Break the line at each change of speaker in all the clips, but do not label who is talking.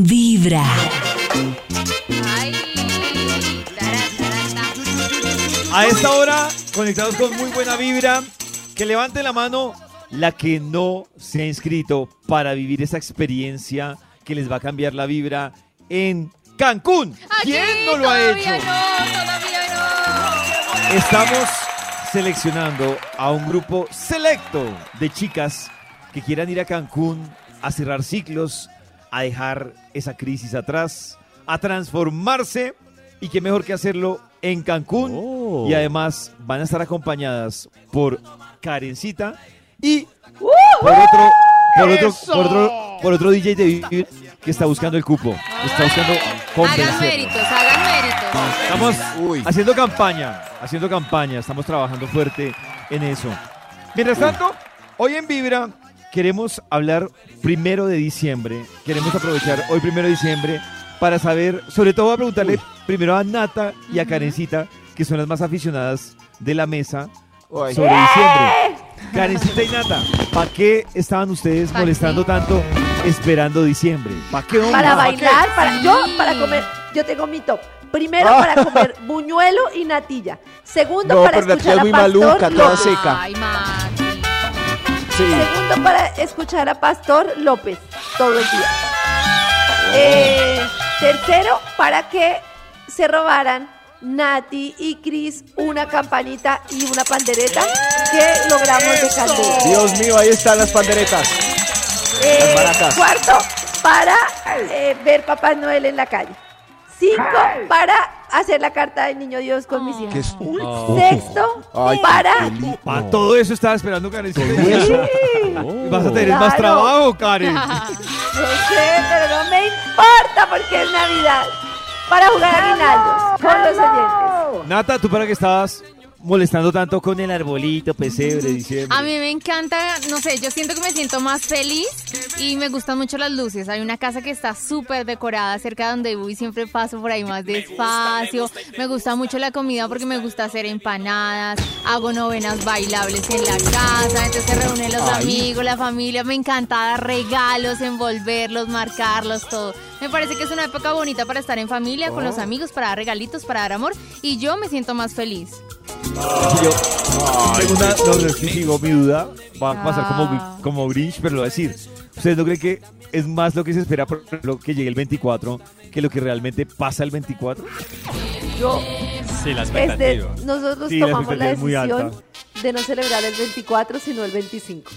Vibra.
A esta hora, conectados con muy buena vibra, que levante la mano la que no se ha inscrito para vivir esa experiencia que les va a cambiar la vibra en Cancún. ¿Quién
Aquí
no lo ha
todavía
hecho?
No, todavía no.
Estamos seleccionando a un grupo selecto de chicas que quieran ir a Cancún a cerrar ciclos, a dejar esa crisis atrás, a transformarse y qué mejor que hacerlo en Cancún. Y además van a estar acompañadas por Karencita y por otro, por otro, por otro, por otro DJ de Vivir que está buscando el cupo, que está buscando
Hagan méritos, hagan méritos.
Estamos
Uy.
haciendo campaña, haciendo campaña, estamos trabajando fuerte en eso. Mientras tanto, hoy en Vibra queremos hablar primero de diciembre, queremos aprovechar hoy primero de diciembre para saber, sobre todo a preguntarle primero a Nata y a Karencita, que son las más aficionadas de la mesa,
Ay.
sobre diciembre. Karencita y Nata, ¿para qué estaban ustedes
¿Pa'
molestando
qué?
tanto esperando diciembre? ¿Para qué, hombre?
Para
¿Pa' qué?
bailar, para
Sí.
yo para comer, yo tengo mi top. Primero para comer buñuelo y natilla. Segundo
No,
para
pero
escuchar
es
a
muy
Pastor
maluca, toda seca.
Ay, Mati.
Sí.
Segundo para escuchar a Pastor López todo el día. Eh, tercero para que se robaran Nati y Cris una campanita y una pandereta que logramos de candela.
Dios mío, ahí están las panderetas.
Eh,
Las
cuarto, para eh, ver Papá Noel en la calle. Cinco, para hacer la carta del Niño Dios con mis hijos.
¿Qué es?
Sexto,
Ay,
para...
Para todo eso estaba esperando Karencita.
Sí,
Vas a tener más trabajo, Karen.
no sé, pero no me importa porque es Navidad. Para jugar a Guinaldos con los oyentes.
Nata, ¿tú para qué estabas molestando tanto con el arbolito, pesebre, diciembre?
A mí me encanta, no sé, yo siento que me siento más feliz y me gustan mucho las luces. Hay una casa que está súper decorada cerca de donde voy, siempre paso por ahí más despacio. Me gusta mucho la comida porque me gusta hacer empanadas, hago novenas bailables en la casa, entonces se reúnen los amigos, la familia, me encanta dar regalos, envolverlos, marcarlos, todo. Me parece que es una época bonita para estar en familia, con los amigos, para dar regalitos, para dar amor y yo me siento más feliz.
Yo tengo una, no, que sigo mi duda, va a pasar
Ah.
como, como Grinch, pero lo voy a decir. ¿Ustedes no creen que es más lo que se espera por lo que llegue el 24 que lo que realmente pasa el 24?
Yo,
Sí, la
este,
expectativa.
nosotros
Sí, la
tomamos la
muy
decisión de no celebrar el 24, sino el 25.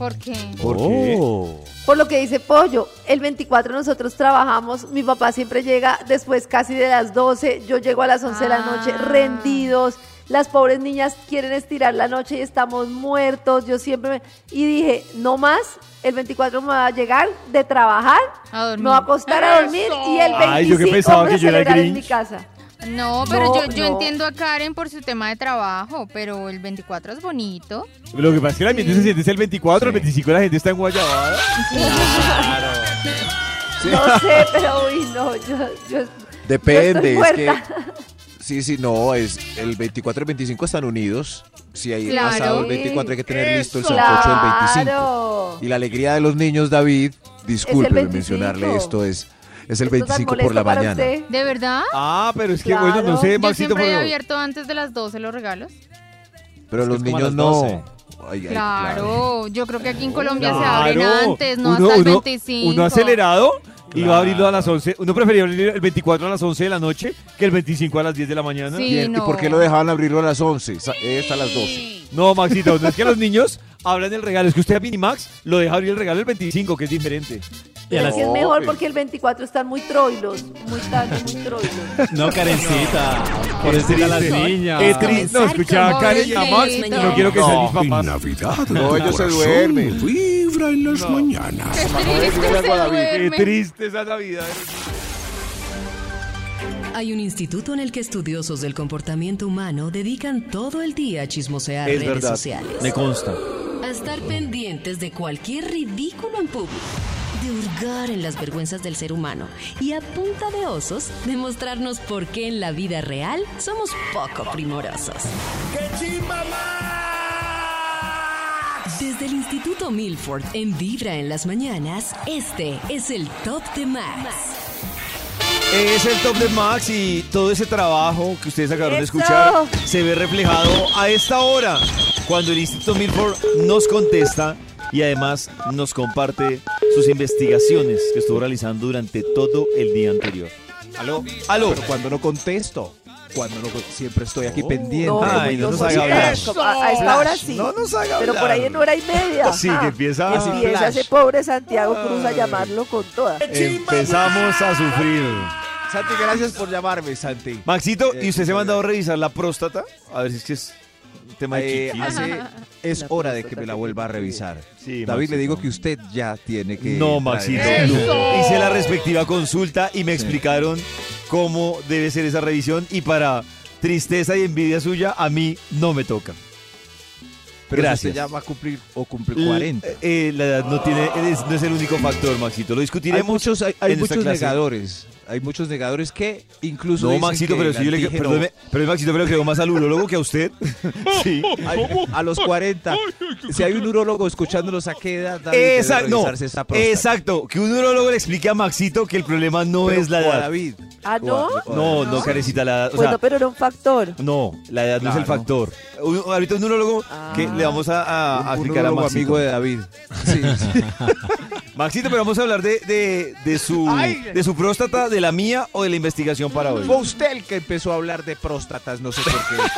¿Por qué?
¿Por qué?
Oh.
Por lo que dice Pollo, el 24 nosotros trabajamos, mi papá siempre llega después casi de las 12, yo llego a las 11 de la noche
Ah.
rendidos, las pobres niñas quieren estirar la noche y estamos muertos, yo siempre me... Y dije, no más, el 24 me va a llegar de trabajar,
A
me va a acostar a dormir y el 25
Ay, yo que pensaba que yo era
en mi casa.
No, pero
No,
yo, yo
no.
entiendo a Karen por su tema de trabajo, pero el 24 es bonito.
Lo que pasa es que el ambiente se siente es el 24, el 25 la gente está en Guayabada.
No sé, pero uy, no, yo, yo, yo
Depende,
estoy
es que. Sí, sí, no, es el 24 y el 25 están unidos. Si hay
Claro.
pasado el 24 hay que tener listo el sancocho del 25.
Claro.
Y la alegría de los niños, David, discúlpeme
25.
mencionarle esto, es, es el
¿Esto es tan
25 por la mañana.
usted?
¿De verdad?
Ah, pero es que
Claro.
bueno, no sé,
Yo
Maxito,
siempre he
pero...
abierto antes de las 12 los regalos.
Pero
Es
los niños no.
12.
Ay, ay,
Claro, yo creo que aquí en Colombia se
Claro.
abren antes, no
Uno-
hasta el
uno-
25.
Uno acelerado y va a
Claro.
abrirlo a las 11. Uno prefería abrir el 24 a las 11 de la noche que el 25 a las 10 de la mañana.
Sí.
¿Y
no.
por qué lo dejaban abrirlo a las 11? Sa- Es a las 12.
No, Maxito, no es que los niños hablan del regalo. Es que usted a Minimax lo deja abrir el regalo el 25, que es diferente.
Y a
Pero
las-
sí es mejor
No,
porque el 24 están muy troilos, muy tarde, muy troilos.
No, Karencita. Por decirle a las niñas.
Qué triste. No, escuchaba a Karen y a Max. No quiero que sean mis papás.
Navidad,
No, ellos se duermen.
Vibra en las mañanas.
Qué triste.
Qué triste esa Navidad.
Hay un instituto en el que estudiosos del comportamiento humano dedican todo el día a chismosear
Es
redes
verdad.
sociales.
Me consta.
A estar pendientes de cualquier ridículo en público. De hurgar en las vergüenzas del ser humano. Y a punta de osos, demostrarnos por qué en la vida real somos poco primorosos. Desde el Instituto Milford en Vibra en las mañanas, este es el Top de Max.
Es el top de Max y todo ese trabajo que ustedes acabaron de escuchar se ve reflejado a esta hora, cuando el Instituto Milford nos contesta y además nos comparte sus investigaciones que estuvo realizando durante todo el día anterior.
¿Aló?
Aló.
Pero cuando no contesto, cuando no siempre estoy aquí pendiente.
No,
Ay, no
no,
nos haga hablar.
A, a esta hora sí.
No nos haga
Pero por ahí en hora y media.
Sí,
Ah,
que empieza así.
Empieza ese pobre Santiago Cruz a llamarlo con toda.
Empezamos a sufrir.
Santi, gracias por llamarme, Santi.
Maxito,
Eh,
¿y usted se ha mandado a revisar la próstata? A ver si es que es un tema de
Eh, hace- es
La
hora de que me la vuelva a revisar.
Sí,
David,
Maxito.
le digo que usted ya tiene que...
No, Maxito. no. Hice la respectiva consulta y me
Sí.
explicaron cómo debe ser esa revisión y para tristeza y envidia suya, a mí no me toca.
Pero si
Gracias.
usted ya va a cumplir o cumple 40.
L- eh, la edad no tiene, es- no es el único factor, Maxito. Lo
Hay
discutiremos.
muchos, hay, hay
en esta
muchos
clase.
negadores. Hay muchos negadores que incluso
No,
dicen
Maxito,
que
pero
el
si yo le perdóneme, pero Maxito, pero creo más al urólogo que a usted. sí.
Ay, a los 40. Si hay un urólogo escuchándolos a qué edad
Exacto, no, exacto. Que un urólogo le explique a Maxito que el problema no
Pero-
es la
a
edad.
David.
Ah,
a-
¿no?
a
No, no, carecita la edad. O
Bueno, pero era un factor.
no, la edad no es el factor. Un- ahorita un urólogo
Ah.
que le vamos a, a- a
Un
explicar a Maxito.
amigo de David. Sí, sí.
Maxito, pero vamos a habber de, de, de su,
Ay.
de su próstata, de la mía o de la investigación para hoy.
Fue usted el que empezó a hablar de próstatas, no sé por qué.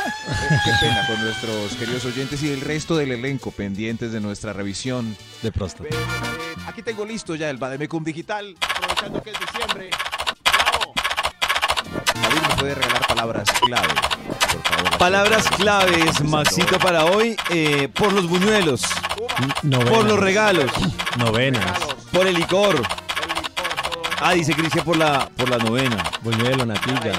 Eh, qué pena con nuestros queridos oyentes y el resto del elenco pendientes de nuestra revisión.
De próstata.
Aquí tengo listo ya el Bademecum Digital, aprovechando que es diciembre. ¡Bravo! David me puede regalar palabras clave, por favor.
Palabras claves, Maxito, para hoy, eh, por los buñuelos,
Novenas.
por los regalos,
Novenas.
Por el licor. Ah, dice Cris que por la, por la novena.
Buñuelo, natilla.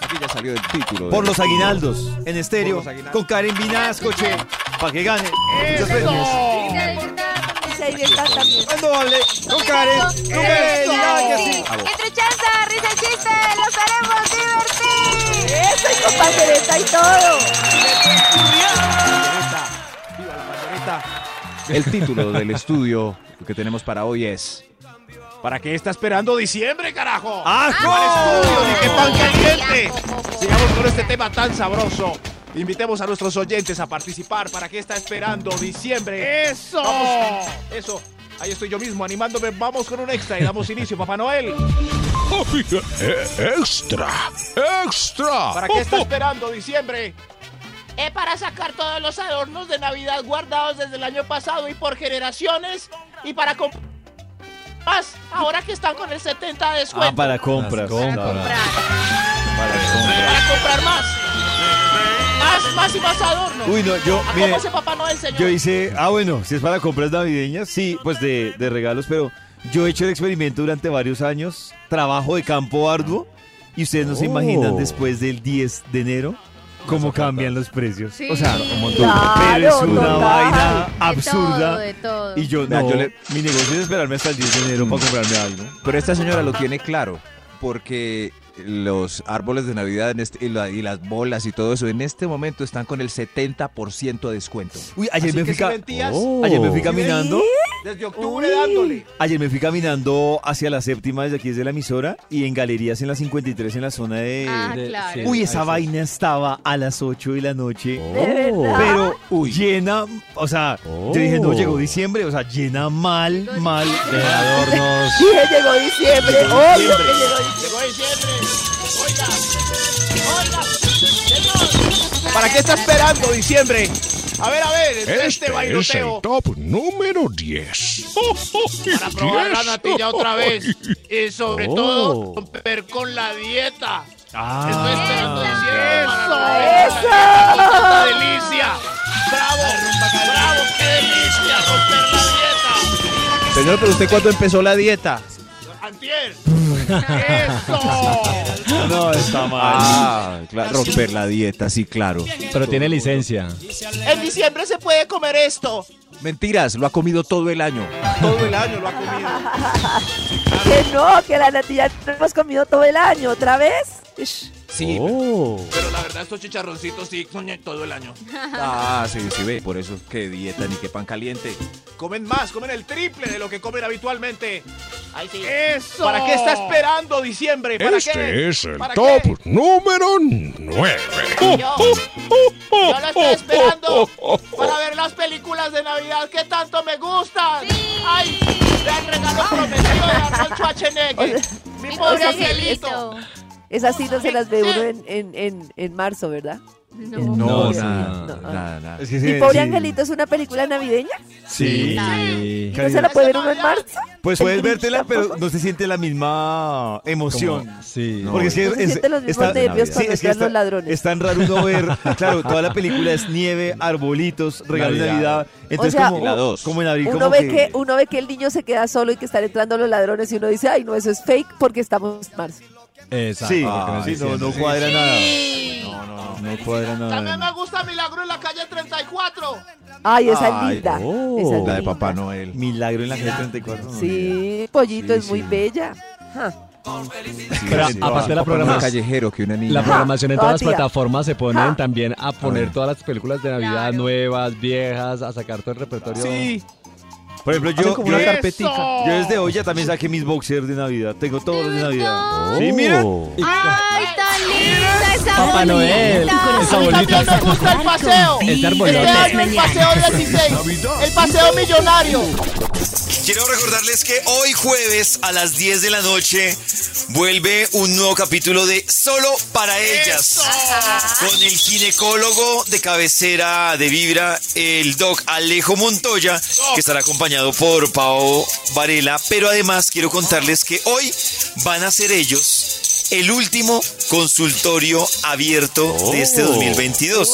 Aquí ya salió el título.
Por los aguinaldos, en estéreo, con Karen Vinasco, che, para que gane.
Diviertan también.
Cuando hable con Karen, no me diga que sí.
Entre chanza, risa y chiste, los haremos divertir.
Eso, y con pandereta y todo.
Pandereta. ¡Viva la pandereta! El título del estudio que tenemos para hoy es ¿Para qué está esperando diciembre, carajo?
¡Ajo!
estudio, ni que pan caliente! Sigamos con este tema tan sabroso. Invitemos a nuestros oyentes a participar. ¿Para qué está esperando diciembre? ¡Eso! eso. Ahí estoy yo mismo animándome. Vamos con un extra y damos inicio, Papá Noel.
Eh, extra, extra.
¿Para qué está esperando diciembre?
Eh, para sacar todos los adornos de Navidad guardados desde el año pasado y por generaciones y para comprar más ahora que están con el 70 de descuento.
Ah, para compras.
Compras.
claro.
Para comprar más. Más, más y más adornos.
Uy, no, yo,
¿A
mire,
cómo se Papá Noel, señor?
yo hice, ah, bueno, si es para compras navideñas, sí, pues de, de regalos, pero yo he hecho el experimento durante varios años, trabajo de campo arduo, y ustedes no se
Oh.
imaginan después del 10 de enero cómo cambian los precios.
Sí.
O sea,
Claro,
pero es una
total.
vaina
De
absurda.
todo, de todo.
Y yo, no,
yo le-
mi negocio es esperarme hasta el 10 de enero para comprarme algo.
Pero esta señora lo tiene claro, porque los árboles de Navidad en este- y, la- y las bolas y todo eso en este momento están con el 70% de descuento.
Uy, ayer
Así
me fui,
Oh.
ayer me fui caminando.
Desde octubre dándole.
Ayer me fui caminando hacia la séptima desde aquí desde la emisora y en galerías en la 53 en la zona de...
Ah,
de-
claro.
sí.
Uy, esa
sí.
vaina estaba a las 8 de la noche.
De
Oh.
verdad.
Pero
Uy.
llena, o sea,
Oh.
yo dije, no, llegó diciembre, o sea, llena mal, mal.
De adornos.
Dije, llegó diciembre. Obvio que llegó diciembre.
Llegó diciembre. Oiga, oiga, señor.
¿Para qué está esperando diciembre? A ver, a ver, este,
Este es
bailoteo.
el top número 10.
Para probar la natilla otra vez. Y sobre
Oh.
todo, romper con la dieta.
Ah.
Estoy esperando diciembre para
¡Eso!
¡Tanta delicia! ¡Bravo! ¡Bravo! ¡Qué delicia romper la dieta!
Señor, pero usted cuándo empezó la dieta?
¡Antier! ¡Eso!
No, está mal.
Ah, claro, romper la dieta, sí, claro.
Pero tiene licencia.
En diciembre se puede comer esto.
Mentiras, lo ha comido todo el año. Todo el año lo ha comido.
Que no, que la natilla no hemos comido todo el año. ¿Otra vez?
Sí,
Oh.
pero la verdad estos chicharroncitos sí son todo el año.
Ah, sí, sí, ve. Por eso que dieta ni que pan caliente.
Comen más, comen el triple de lo que comen habitualmente.
Ay, sí.
¡Eso! ¿Para qué está esperando diciembre? ¿Para
Este
qué?
es el
¿Para
top
qué?
número 9.
Yo, yo lo estoy esperando para ver las películas de Navidad que tanto me gustan. ¡Ay! El regalo prometido de Arnold Schwarzenegger. Mi
Mi
pobre
pobre
angelito.
Esas sí no se las ve uno en, en, en, en marzo, ¿verdad?
No.
No,
sí,
nada,
no,
nada, nada.
Es que sí,
pobre
sí.
angelito es una película navideña.
Sí.
¿Y no se la puede ver uno en marzo?
Pues
¿El
puedes vértela, pero no se siente la misma emoción.
Como- sí.
Porque es que
No se
es-
sienten los mismos
está-
nervios
sí,
cuando
es que está-
los ladrones.
Es tan raro uno ver, claro, toda la película es nieve, arbolitos, regalos de
Navidad.
Entonces,
sea,
como,
La
dos.
como en abril,
Uno
como
ve que...
que...
uno ve que el niño se queda solo y que están entrando los ladrones y uno dice, ay, no, eso es fake porque estamos en marzo.
Exacto.
Sí,
es
sí, no, no cuadra nada.
Sí.
No, no, no cuadra
También me
nada.
gusta Milagro en la calle 34.
Ay, esa es
Ay,
linda.
oh,
esa es
La de
linda.
Papá Noel. Milagro en la calle 34. no,
Sí, Pollito
Sí,
es muy
sí.
bella.
Pero
Sí,
aparte de la programación,
callejero que una niña.
la programación en todas las plataformas se ponen también a poner todas las películas de Navidad
Claro.
nuevas, viejas, a sacar todo el repertorio.
Sí. Por ejemplo, yo,
como una
carpetica.
yo desde hoy ya también saqué mis boxers de Navidad. Tengo todos los de Navidad.
Oh.
Sí, mira.
Y-
¡Ay, tan linda esa
Papá Noel,
bolita!
esa
A mí
bolita.
también me gusta el paseo.
Este
Este año el paseo 16. El paseo millonario.
Quiero recordarles que hoy jueves a las 10 de la noche vuelve un nuevo capítulo de Solo para ellas. Con el ginecólogo de cabecera de Vibra, el doc Alejo Montoya, que estará acompañado por Pao Varela. Pero además quiero contarles que hoy van a ser ellos el último consultorio abierto de este 2022.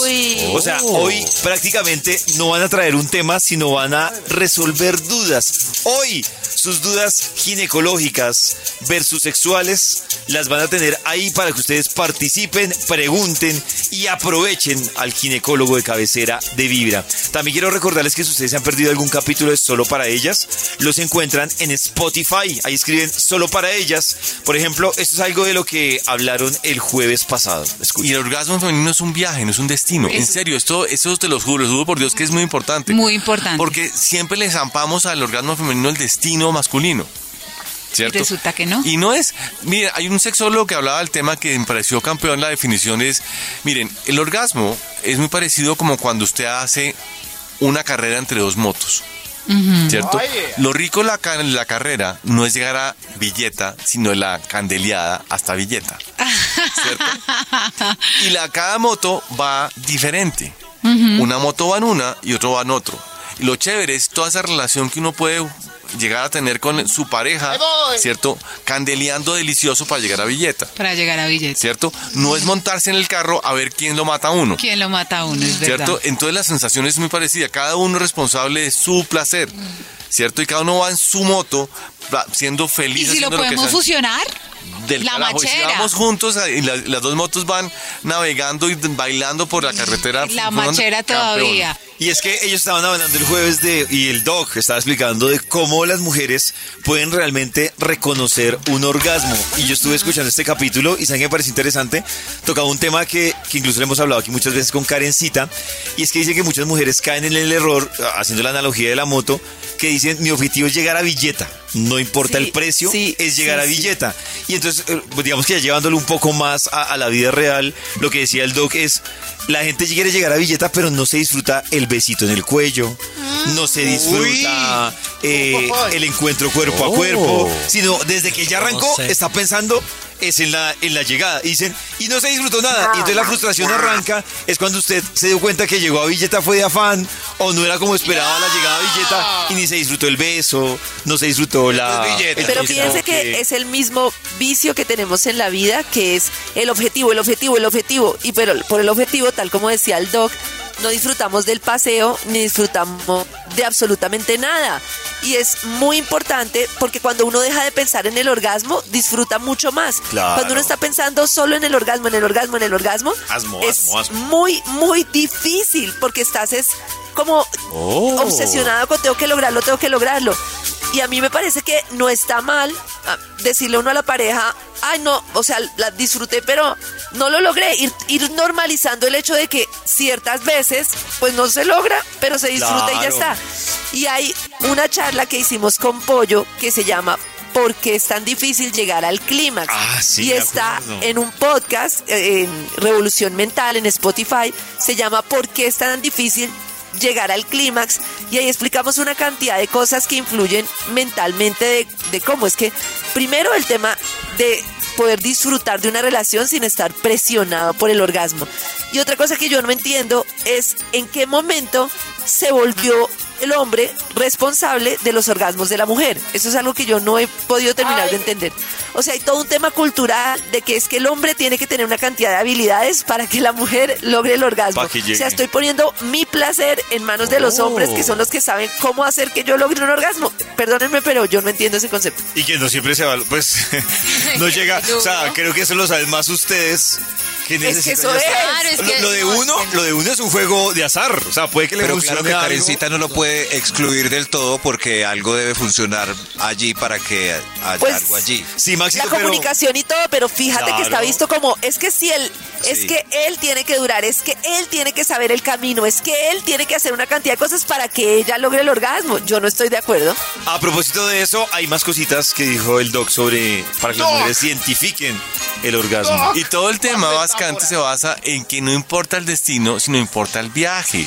O sea, hoy prácticamente no van a traer un tema, sino van a resolver dudas. Hoy sus dudas ginecológicas versus sexuales las van a tener ahí para que ustedes participen, pregunten y aprovechen al ginecólogo de cabecera de Vibra. También quiero recordarles que si ustedes se han perdido algún capítulo de Solo para ellas, los encuentran en Spotify. Ahí escriben Solo para ellas. Por ejemplo, esto es algo de lo que hablaron el jueves pasado. Escuchen.
Y el orgasmo femenino es un viaje, no es un destino. En serio, esto, esto te lo juro, lo juro por Dios que es muy importante.
Muy importante.
Porque siempre le zampamos al orgasmo femenino el destino masculino. ¿Cierto?
Y resulta que no.
Y no es, mire, hay un sexólogo que hablaba del tema que me pareció campeón, la definición es, miren, el orgasmo es muy parecido como cuando usted hace una carrera entre dos motos. ¿Cierto?
Oye.
Lo rico de la, la carrera no es llegar a Villeta, sino la candeleada hasta Villeta. ¿Cierto? Y la, cada moto va diferente. Una moto va en una y otro va en otro. Y lo chévere es toda esa relación que uno puede llegar a tener con su pareja. ¿cierto? Candeleando delicioso para llegar a Villeta.
Para llegar a billete.
¿Cierto? No es montarse en el carro a ver quién lo mata a uno.
¿Quién lo mata a uno? Es verdad.
¿Cierto? Entonces la sensación es muy parecida. Cada uno es responsable de su placer. ¿Cierto? Y cada uno va en su moto va siendo feliz.
¿Y si lo podemos
sea
fusionar?
del
la
carajo. Y si
machera.
vamos juntos y la- las dos motos van navegando y bailando por la carretera.
La machera
campeón.
todavía.
Y es que ellos estaban hablando el jueves de, y el doc estaba explicando de cómo las mujeres pueden realmente reconocer un orgasmo. Y yo estuve escuchando este capítulo y saben que me pareció interesante. Tocaba un tema que, que incluso le hemos hablado aquí muchas veces con Karencita. Y es que dice que muchas mujeres caen en el error, haciendo la analogía de la moto, que dicen mi objetivo es llegar a Villeta. No importa
Sí,
el precio,
sí,
es llegar
sí,
a
sí.
Villeta. Y entonces, eh, digamos que ya llevándolo un poco más a, a la vida real, lo que decía el doc es, la gente quiere llegar a Villeta, pero no se disfruta el besito en el cuello, no se disfruta eh, el encuentro cuerpo a cuerpo, sino desde que ya arrancó, está pensando es en la, en la llegada. Y dicen, y no se disfrutó nada. Y entonces la frustración arranca, es cuando usted se dio cuenta que llegó a Villeta fue de afán, o no era como esperaba la llegada a Villeta, y ni se disfrutó el beso, no se disfrutó la... el
Pero fíjense que es el mismo vicio que tenemos en la vida, que es el objetivo, el objetivo, el objetivo. Y pero por el objetivo, tal como decía el doc, no disfrutamos del paseo ni disfrutamos de absolutamente nada. Y es muy importante porque cuando uno deja de pensar en el orgasmo, disfruta mucho más.
Claro.
Cuando uno está pensando solo en el orgasmo, en el orgasmo, en el orgasmo,
Asmo,
es
asmo, asmo.
muy, muy difícil porque estás es como
Oh.
obsesionado con tengo que lograrlo, tengo que lograrlo. Y a mí me parece que no está mal ah, decirle uno a la pareja, ay no, o sea, la disfruté, pero no lo logré. Ir, ir normalizando el hecho de que ciertas veces, pues no se logra, pero se disfruta y ya está. Y hay una charla que hicimos con Pollo que se llama ¿Por qué es tan difícil llegar al clímax?
Ah, sí,
y está en un podcast eh, en Revolución Mental en Spotify. Se llama ¿Por qué es tan difícil llegar al clímax? Y ahí explicamos una cantidad de cosas que influyen mentalmente de, de cómo es que, primero, el tema de poder disfrutar de una relación sin estar presionado por el orgasmo. Y otra cosa que yo no entiendo es en qué momento se volvió el hombre responsable de los orgasmos de la mujer. Eso es algo que yo no he podido terminar de entender. O sea, hay todo un tema cultural de que es que el hombre tiene que tener una cantidad de habilidades para que la mujer logre el orgasmo. O sea, estoy poniendo mi placer en manos de los
Oh.
hombres que son los que saben cómo hacer que yo logre un orgasmo. Perdónenme, pero yo no entiendo ese concepto.
Y que no siempre se va, pues no llega, o sea, creo que eso lo saben más ustedes. Que
Es que eso es.
Claro, es
lo,
que-
lo de
no,
uno, lo de uno es un juego de azar, o sea, puede que le
Pero
funcione
claro que
algo.
Karencita no lo puede excluir del todo porque algo debe funcionar allí para que haya
Pues,
algo allí.
Sí, Maxito,
la
pero-
comunicación y todo, pero fíjate que está visto como, es que si él, es
Sí.
que él tiene que durar, es que él tiene que saber el camino, es que él tiene que hacer una cantidad de cosas para que ella logre el orgasmo. Yo no estoy de acuerdo.
A propósito de eso, hay más cositas que dijo el doc sobre para que las
Doc.
mujeres identifiquen el orgasmo.
Y todo el tema
Más
básicamente
metáfora.
se basa en que no importa el destino, sino importa el viaje.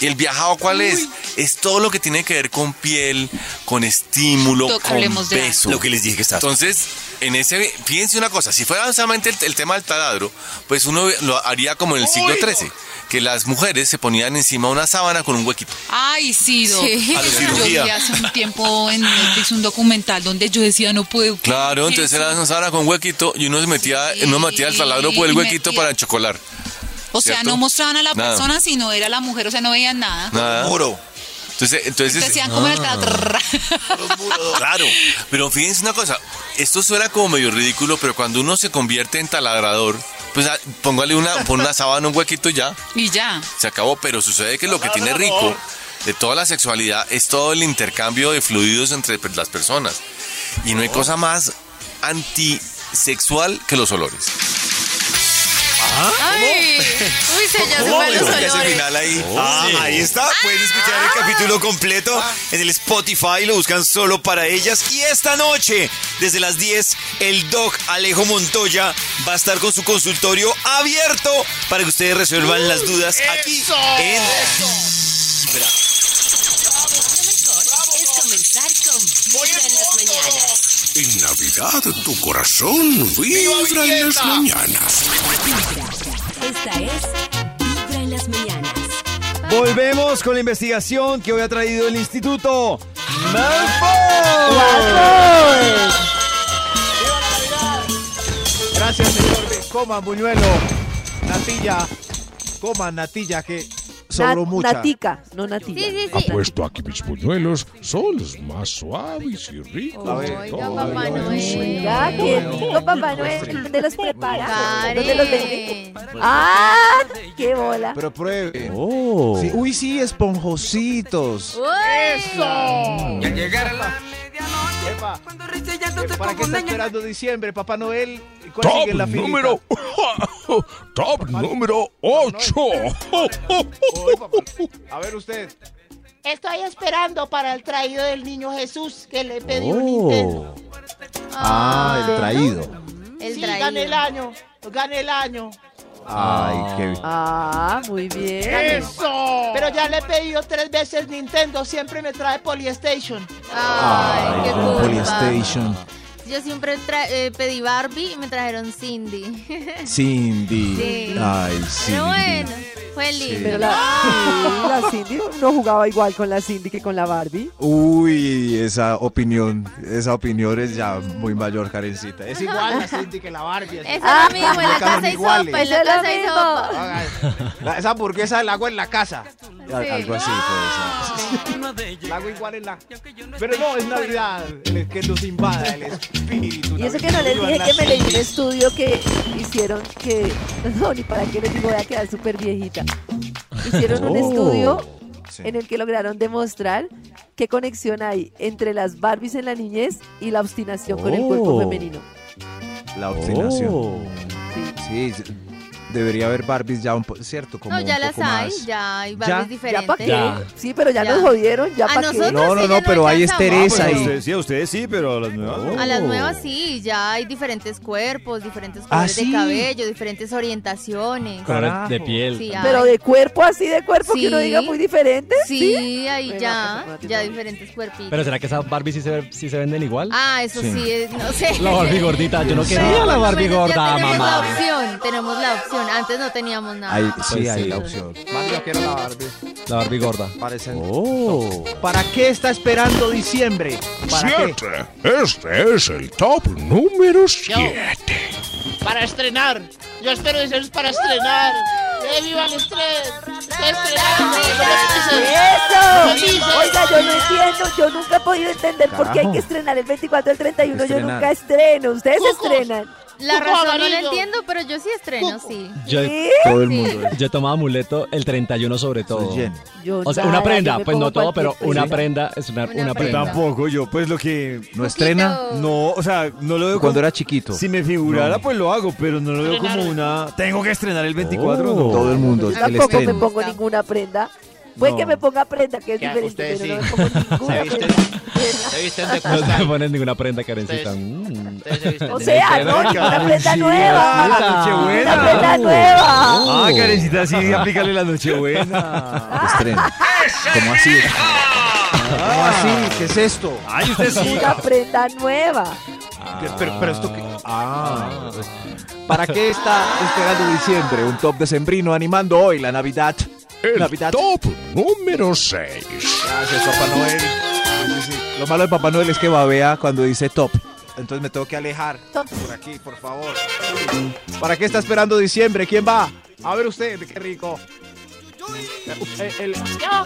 ¿Y el viajado cuál es? Es todo lo que tiene que ver con piel, con estímulo, con beso.
Lo que les dije que está.
Entonces, en ese, fíjense una cosa, si fuera solamente el, el tema del taladro, pues uno lo haría como en el siglo
Uy, no.
Que las mujeres se ponían encima una sábana con un huequito.
Ay, sí, Doc.
Sí.
A la
Yo
cirugía.
vi hace un tiempo en Netflix un documental donde yo decía no puedo.
Claro, entonces
Eso.
era una sábana con huequito y uno se metía,
Sí,
uno metía el taladro por el huequito
metía-
para chocolar.
O sea, no mostraban a la
Nada.
persona, sino era la mujer, o sea, no veían nada.
Nada.
Muro.
Entonces, entonces
Entonces hacían como en el taladro.
Claro, pero fíjense una cosa, esto suena como medio ridículo, pero cuando uno se convierte en taladrador, pues ah, póngale una, pon una sábana, un huequito y ya,
Y ya.
se acabó. Pero sucede que lo que tiene rico de toda la sexualidad es todo el intercambio de fluidos entre pues, las personas. Y no hay cosa más antisexual que los olores.
Ay, uy, se ya se
¿Cómo?
fue los
Ese
olores.
final ahí. Ah, ahí está. Pueden escuchar el capítulo completo en el Spotify. Lo buscan solo para ellas. Y esta noche, desde las 10, el doc Alejo Montoya va a estar con su consultorio abierto para que ustedes resuelvan las dudas aquí
¡Eso!
en Vibra.
Es comenzar con Vibra en las mañanas.
En Navidad tu corazón vibra en las mañanas.
Esta es Vibra en las mañanas.
Volvemos con la investigación que hoy ha traído el Instituto Malfoy.
Gracias, señor. Coman buñuelo, natilla. Coman natilla que sobró
Nat-
mucha.
Natica, no natilla.
Sí, sí, sí.
Apuesto a que mis buñuelos son los más suaves y ricos.
Oiga, Papá
el
Noel.
Oiga, qué rico, Papá Noel. ¿Dónde los prepara?
Karen.
¿Dónde los vende? ¡Ah! ¡Qué bola!
Pero pruebe.
Oh.
Sí, uy, sí, esponjositos.
Uy.
Epa, eh, ¿Para qué está esperando diciembre, Papá Noel? ¿Cuál sigue
Top
la
número. Top número 8.
Oye, papá, A ver usted.
Estoy esperando para el traído del niño Jesús que le pedí un
Oh.
Nintendo.
Ah, el
traído.
El
sí, gané el
traído.
año. Gané el año.
Ay, qué
Ah, muy bien.
¡Eso! Pero ya le he pedido tres veces Nintendo. Siempre me trae Polystation.
Ay, qué culpa.
Polystation.
Yo siempre eh, pedí Barbie y me trajeron Cindy.
Cindy.
Sí.
Ay,
Pero bueno, fue lindo.
Pero la, sí, la Cindy no jugaba igual con la Cindy que con la Barbie.
Uy, esa opinión, esa opinión es ya muy mayor, Karencita. Es igual la Cindy que la Barbie. es-
Eso es lo mismo, en la casa hay sopa, en
Eso
la casa hay sopa.
La- Esa hamburguesa la hago en la casa.
Sí.
Algo así, pues. La hago igual en la. Pero no, es Navidad el que nos invada el espíritu.
Y eso que no les dije
la
que me leí un estudio que hicieron que. No, ni para qué les digo, voy a quedar súper viejita. Hicieron un
Oh.
estudio
Sí.
en el que lograron demostrar
qué conexión hay entre las Barbies en la niñez y la obstinación con el cuerpo
Oh.
femenino.
La obstinación.
Oh.
Sí, s- debería haber Barbies ya un poco, ¿cierto? Como
No, ya
un
las
poco
hay,
más.
ya hay. Barbies
¿Ya
diferentes.
para qué?
Ya.
Sí, pero ya,
Ya.
nos jodieron, ya para qué.
nosotros
No, no, no, pero ahí es
alcanzamos.
Teresa
Pues a
y-
ustedes sí, a ustedes sí, pero a las nuevas no.
A las
Oh.
nuevas sí, ya hay diferentes cuerpos, diferentes
¿Ah,
colores
sí?
de cabello, diferentes orientaciones.
Colores de piel.
Sí,
Pero
hay.
de cuerpo así, de cuerpo que uno diga muy diferente.
Sí, ahí
Bueno,
ya,
pues,
ya diferentes cuerpitos.
Pero ¿será que esas Barbies sí se, sí se venden igual?
Ah, eso sí,
Sí.
es- no sé.
La Barbie gordita. Yo no quería la Barbie gorda,
tenemos la
mamá.
opción, tenemos la opción. Antes no teníamos nada.
Ahí, sí,
Pues
hay
sí.
la opción.
Más yo quiero la Barbie.
La Barbie gorda.
Parecen.
Oh.
¿Para qué está esperando diciembre? ¿Para qué?
Siete. Este es el top número 7.
Para estrenar. Yo espero deseos para estrenar. ¡Eh, viva el estrés! ¡Está estrenando! ¡No me
¡Eso!
No.
Oiga, yo no entiendo, yo nunca he podido entender por qué hay
Carajo.
que estrenar el 24 el 31. Yo
Estrenar.
nunca estreno. Ustedes
Cucos.
estrenan.
La
Cuco
razón no la entiendo, pero yo sí estreno, sí.
Yo.
Todo el
Sí.
mundo.
yo tomaba amuleto el 31 sobre todo.
Yo
O sea, una prenda, pues no todo, pero una
prenda.
prenda es una,
Una prenda.
prenda.
tampoco, yo pues lo que...
¿No estrena?
No, o sea, no lo veo
Cuando
como...
era chiquito.
Si me figurara,
No.
pues lo hago, pero no lo veo como una... Tengo que estrenar el 24,
Oh.
no.
Todo el mundo.
Yo
El
tampoco me pongo ninguna prenda. Puede
No.
que me ponga prenda, que es
Ya,
diferente, pero no
sí.
me pongo ninguna
Se visten-. Se visten de
No te
costal.
pones ninguna prenda, Karencita. Mm.
Se
O
de-
sea, no, ninguna prenda nueva.
Nochebuena.
Una prenda nueva.
Ah, Karencita, sí, aplícale la Nochebuena.
Estreno. ¿Cómo así?
¿Cómo así? ¿Qué es esto?
Ay, usted sí.
Una prenda nueva.
¿Qué- Pero, pero esto qué. Ah.
¿Para qué está esperando diciembre? Un top decembrino animando hoy la Navidad.
El
Navidad.
top número 6.
Gracias, Papá Noel. Sí, sí, sí. Lo malo de Papá Noel es que babea cuando dice top.
Entonces me tengo que alejar.
Top.
Por aquí, por favor. ¿Para qué está esperando diciembre? ¿Quién va? A ver usted, qué rico. Eh, el-
Yo,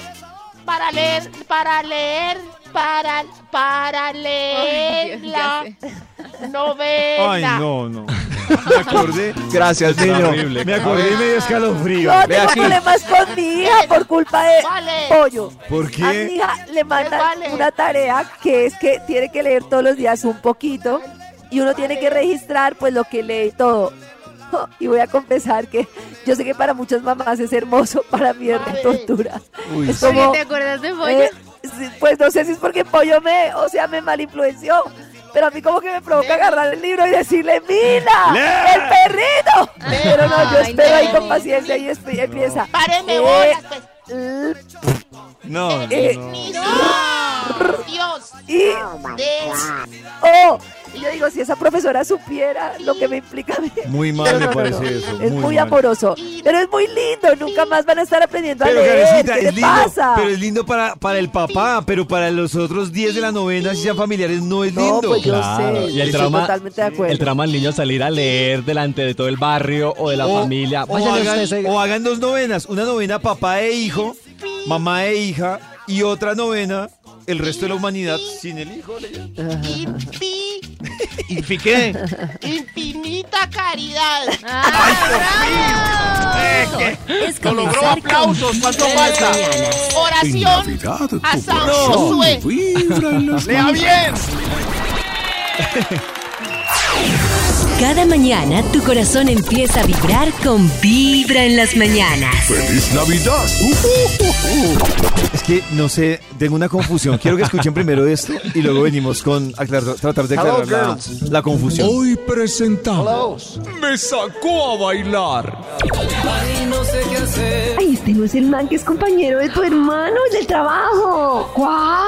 para leer, para leer, para, para leer
Ay, Dios,
la novela.
Ay, no, no. Me acordé.
Gracias, niño.
horrible.
Me acordé y me dio escalofrío.
Yo
Ve
tengo
aquí.
problemas con mi hija por culpa de
Vale.
pollo.
¿Por
A mi
qué?
hija le mandan
vale.
una tarea que es que tiene que leer todos los días un poquito y uno tiene que registrar pues lo que lee y todo. Y voy a confesar que yo sé que para muchas mamás es hermoso, para mí es de tortura.
Uy,
Es
¿Por qué
como,
te acuerdas de pollo?
eh, pues no sé si es porque pollo me, o sea, me mal influenció. Pero a mí como que me provoca agarrar el libro y decirle, ¡Mira! ¡El perrito! Pero no, yo
Ay,
espero ahí
no.
con paciencia y esp- empieza.
Páreme
Eh,
bolas, pues.
No,
Eh,
no.
No. Dios.
Y, oh, y yo digo, si esa profesora supiera lo que me implica a mí.
Muy mal me
no, no,
parece
no.
eso.
Es muy, amoroso. Pero es muy lindo. Nunca más van a estar aprendiendo
Pero
a leer.
Karencita,
¿Qué
es lindo,
pasa?
pero es lindo para, para el papá, pero para los otros 10 de la novena, si sean familiares, no es
No,
lindo.
pues yo
Claro,
sé.
y el
yo estoy
trauma-
totalmente de acuerdo.
El trama del niño salir a leer delante de todo el barrio o de la
O-
familia.
O hagan,
ese-
o hagan dos novenas, una novena papá e hijo, mamá e hija, y otra novena el resto de la humanidad sin el hijo.
Infi-
¿Y fi qué?
infinita caridad.
Es
Lo logró,
comenzar con
aplausos. ¿Cuánto falta?
Oración a San Josué.
¡Lea bien!
Cada mañana tu corazón empieza a vibrar con Vibra en las mañanas.
¡Feliz Navidad!
Es que no sé, tengo una confusión. Quiero que escuchen primero esto y luego venimos con aclarar- tratar de
Hello,
aclarar la, confusión.
Hoy presentamos Me sacó a bailar.
Ay, este no es el man que es compañero de tu hermano, el del trabajo.
¿Cuál?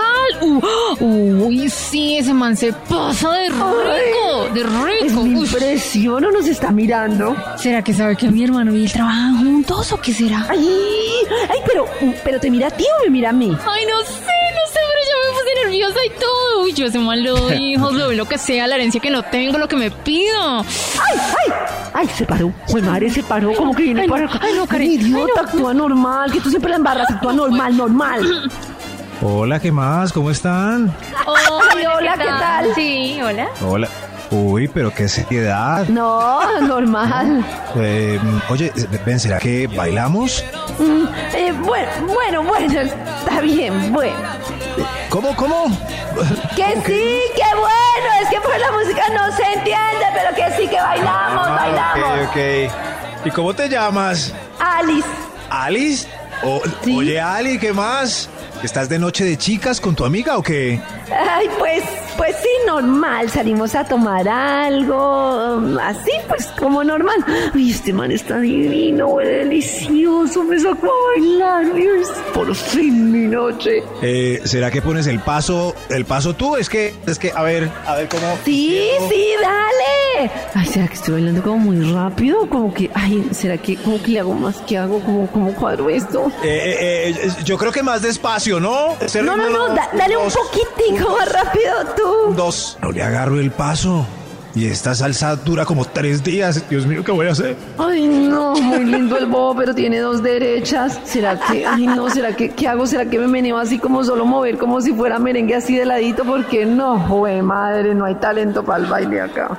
Uh, uy, sí, ese man se pasa de rico, de
Es
rico.
mi
Uy,
impresión o nos está mirando.
¿Será que sabe que mi hermano y él trabajan juntos o qué será?
Ay, ay, pero, pero te mira a ti o me mira a mí.
Ay, no sé, no sé, pero ya me puse nerviosa y todo. Uy, yo ese mal le doy hijos, le doy lo que sea, la herencia que no tengo, lo que me pido.
Ay, ay, ay, se paró. Pues madre, se paró como que viene
Ay, no,
para acá.
ay, no, Karen,
idiota,
ay, no.
actúa normal, que tú siempre la embarras, actúa normal, normal.
Hola, ¿qué más? ¿Cómo están?
Ay, hola, ¿qué tal?
Sí, hola.
Hola. Uy, pero qué seriedad.
No, normal.
Eh, oye, ven, ¿será que bailamos?
Mm, eh, bueno, bueno, bueno, está bien, bueno.
¿Cómo, cómo?
Que sí, qué bueno. Es que por la música no se entiende, pero que sí que bailamos, bailamos.
Ah, Ok, ok. ¿Y cómo te llamas?
Alice.
¿Alice? O- Oye, Ali, ¿qué más? ¿Estás de noche de chicas con tu amiga o qué?
Ay, pues, pues sí, normal. Salimos a tomar algo, así pues como normal. Ay, este man está divino, huele delicioso, me sacó a bailar. Es por fin mi noche.
Eh, ¿Será que pones el paso, el paso tú? Es que, es que, a ver, a ver cómo.
Sí, sí, dale. Ay, ¿será que estoy bailando como muy rápido? Como que, ay, ¿será que como que le hago más? ¿Qué hago? ¿Cómo, cómo cuadro esto?
Eh, eh, eh, yo creo que más despacio, ¿no?
No, no, no, da- dale un poquitico más rápido tú.
Dos. No le agarro el paso. Y esta salsa dura como tres días. Dios mío, ¿qué voy a hacer?
Ay, no, muy lindo el bobo, pero tiene dos derechas. ¿Será que, ay, no, será que, qué hago? ¿Será que me meneo así como solo mover, como si fuera merengue así de ladito? Porque no, jue madre, no hay talento para el baile acá.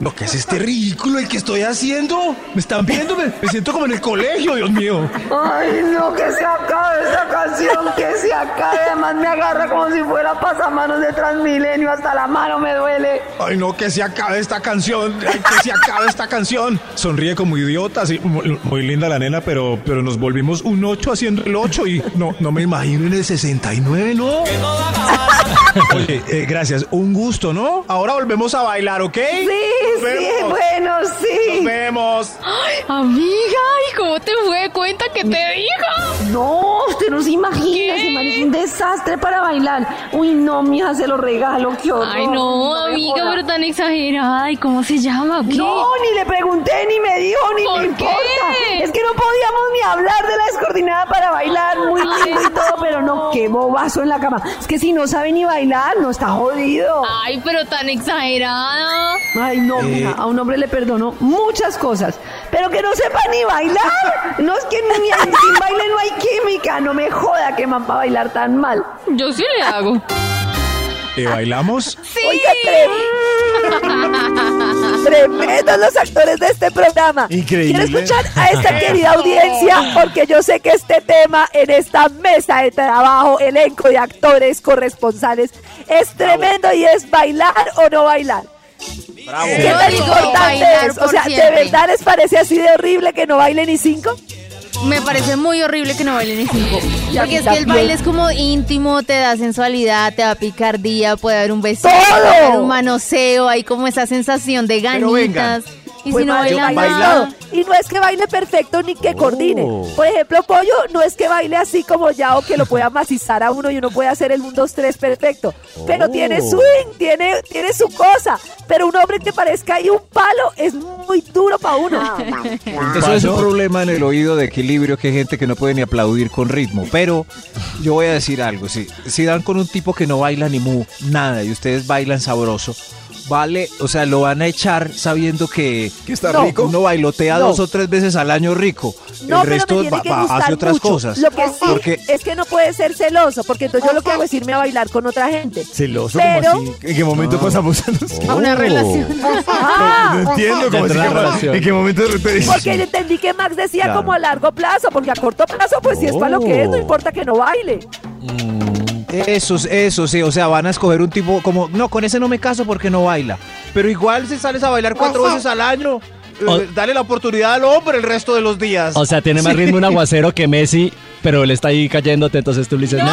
Lo que es este ridículo el que estoy haciendo. ¿Me están viendo? Me, me siento como en el colegio, Dios mío.
Ay, no, que se acabe esta canción, que se acabe. Además me agarra como si fuera pasamanos de Transmilenio, hasta la mano me duele.
Ay, no, que se acabe esta canción. Ay, que se acabe esta canción. Sonríe como idiota. Sí, muy, muy linda la nena, pero, pero nos volvimos un 8 haciendo el 8 y no, no me imagino en el 69, ¿no? Oye, eh, gracias. Un gusto, ¿no? Ahora volvemos a bailar, ¿ok?
Sí, sí,
vemos.
bueno, sí.
Nos vemos.
Ay, amiga, ¿y cómo te fue? Cuenta que te dijo.
No, usted no se imagina, ese man es un desastre para bailar. Uy, no, mija, se lo regalo, qué horror.
Ay, no, amiga, pero tan exagerada. ¿Y cómo se llama? ¿Qué?
No, ni le pregunté, ni me dijo, ni
¿Por
me
qué?
importa. Es que no ni hablar de la descoordinada para bailar, muy lindo y todo, pero no, qué bobazo en la cama. Es que si no sabe ni bailar, no está jodido.
Ay, pero tan exagerada.
Ay, no,
Eh.
mija, a un hombre le perdono muchas cosas, pero que no sepa ni bailar. No es que ni, sin baile no hay química, no me joda que man para bailar tan mal.
Yo sí le hago.
¿Eh, ¿Bailamos?
Oiga, tre- tremendos los actores de este programa.
Increíble.
Quiero escuchar a esta querida audiencia porque yo sé que este tema en esta mesa de trabajo, elenco de actores, corresponsales, es tremendo y es bailar o no bailar.
Bravo.
¿Qué tan importante es? O sea, ¿de verdad les parece así de horrible que no baile ni cinco?
Me parece muy horrible que no bailen en cinco. Porque es que el baile es como íntimo, te da sensualidad, te da picardía, puede haber un besito, puede haber un manoseo, hay como esa sensación de
Pero vengan.
Y
Pues
si no bailan
baila. Y no es que baile perfecto ni que coordine.
Oh.
Por ejemplo, Pollo no es que baile así como ya o que lo pueda macizar a uno y uno puede hacer el 1, 2, 3 perfecto. Pero tiene swing, tiene, tiene su cosa. Pero un hombre que parezca ahí un palo es muy duro para uno.
Eso es un problema en el oído de equilibrio que hay gente que no puede ni aplaudir con ritmo. Pero yo voy a decir algo, si, si dan con un tipo que no baila ni mu, nada, y ustedes bailan sabroso, vale, o sea, lo van a echar sabiendo que,
Que está
No.
rico.
uno bailotea
No.
dos o tres veces al año rico.
No,
el resto va- va- hace otras
mucho.
cosas.
Lo que sí
Porque
es que no puede ser celoso, porque entonces yo lo que hago es irme a bailar con otra gente.
Celoso,
Pero-
así? ¿En qué momento pasamos a los...
A una relación.
Ah,
No entiendo cómo que-
relación.
¿En qué momento
porque entendí que Max decía
Claro.
como a largo plazo, porque a corto plazo, pues si es para lo que es, no
Oh.
importa que no baile.
Eso, eso, sí, o sea, van a escoger un tipo como, no, con ese no me caso porque no baila. Pero igual si sales a bailar cuatro veces al año, eh,
O-
dale la oportunidad al hombre el resto de los días.
O sea, tiene más
Sí.
ritmo un aguacero que Messi, pero él está ahí cayéndote, entonces tú le dices, no.